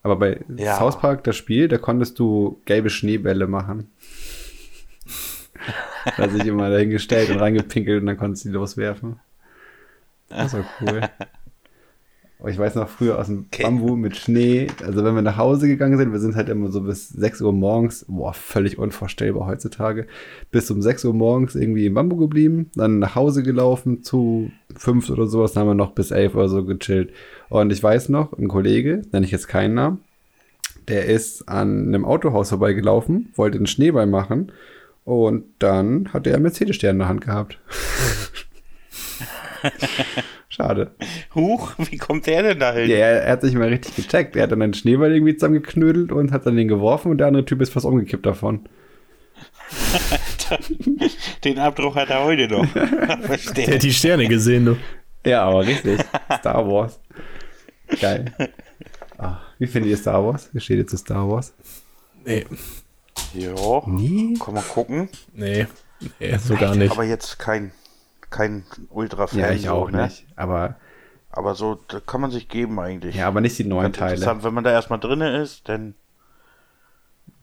Aber bei Ja. South Park, das Spiel, da konntest du gelbe Schneebälle machen. da sich immer dahingestellt und reingepinkelt und dann konntest du die loswerfen. Das war cool. Aber ich weiß noch früher aus dem Okay. Bambu mit Schnee, also wenn wir nach Hause gegangen sind, wir sind halt immer so bis 6 Uhr morgens, boah, völlig unvorstellbar heutzutage, bis um 6 Uhr morgens irgendwie im Bambu geblieben, dann nach Hause gelaufen zu 5 oder sowas, dann haben wir noch bis 11 oder so gechillt. Und ich weiß noch, ein Kollege, nenne ich jetzt keinen Namen, der ist an einem Autohaus vorbeigelaufen, wollte einen Schneeball machen und dann hat er einen Mercedes-Stern in der Hand gehabt. Schade. Huch, wie kommt der denn da hin? Ja, er, hat sich mal richtig gecheckt. Er hat dann einen Schneeball irgendwie zusammengeknödelt und hat dann den geworfen und der andere Typ ist fast umgekippt davon. Den Abdruck hat er heute noch. Der Verstehe. hat die Sterne gesehen, du. Ja, aber richtig. Star Wars. Geil. Ah, wie findet ihr Star Wars? Wie steht ihr zu Star Wars? Nee. Ja, Nie? kann man gucken. Nee. Nee, so gar nicht. Aber jetzt kein, kein Ultra-Fan. Ja, ich so, auch ne? nicht. Aber, Aber so, da kann man sich geben eigentlich. ja, aber nicht die neuen Ganz Teile. wenn man da erstmal drin ist, dann.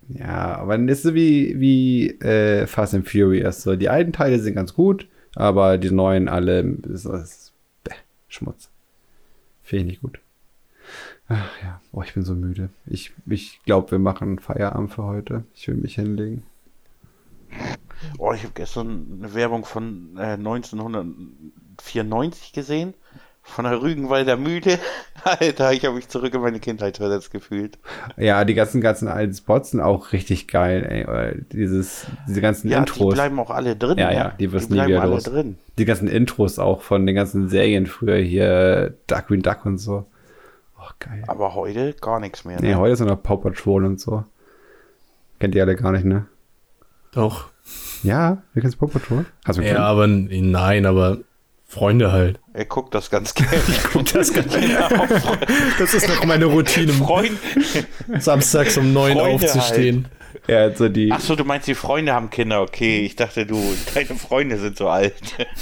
Ja, aber das ist so wie, wie äh, Fast and Furious. So, die alten Teile sind ganz gut, aber die neuen alle ist, ist bäh, Schmutz. Finde ich nicht gut. Ach ja, oh, ich bin so müde. Ich, ich glaube, wir machen Feierabend für heute. Ich will mich hinlegen. Oh, ich habe gestern eine Werbung von äh, 1994 gesehen. Von der Rügenwalder Mühle. Alter, ich habe mich zurück in meine Kindheit versetzt gefühlt. Ja, die ganzen, ganzen alten Spots sind auch richtig geil, ey. Dieses, diese ganzen Ja, die Intros. bleiben auch alle drin. Ja, ne? ja, die wirst nie bleiben wieder alle los. drin. Die ganzen Intros auch von den ganzen Serien früher hier, Darkwing Duck und so. Oh, geil. Aber heute gar nichts mehr. Nee, Ne? heute ist noch Paw Patrol und so. Kennt ihr alle gar nicht, ne? Doch. Ja, wir kennen Paw Patrol. Hast du Ja, aber nein, aber Freunde halt. Er guckt das ganz gerne. Guck, das, das ist noch meine Routine, Freund. samstags um neun Freunde aufzustehen. Ja, also die. Ach so, du meinst, die Freunde haben Kinder. Okay, ich dachte, du, deine Freunde sind so alt.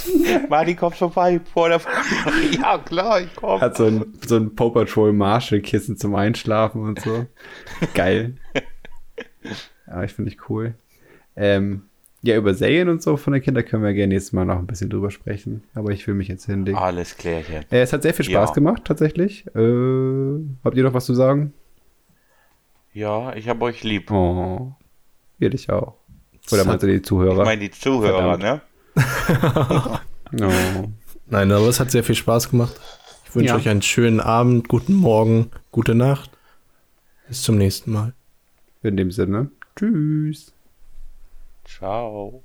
Martin, kommst vorbei vor der Ja, klar, ich komm. Hat so ein, so ein Paw Patrol Marshall-Kissen zum Einschlafen und so. Geil. Ja, ich finde ich cool. Ähm, ja, über Serien und so von den Kindern können wir gerne nächstes Mal noch ein bisschen drüber sprechen. Aber ich will mich jetzt hinlegen. Alles klärchen. Äh, es hat sehr viel Spaß Ja. gemacht, tatsächlich. Äh, habt ihr noch was zu sagen? Ja, ich hab euch lieb. Oh. Wir dich auch. Oder meinst du die Ich Zuhörer? meine die Zuhörer, Verdammt. ne? oh. Nein, aber es hat sehr viel Spaß gemacht. Ich wünsche Ja. euch einen schönen Abend, guten Morgen, gute Nacht. Bis zum nächsten Mal. In dem Sinne. Tschüss. Ciao.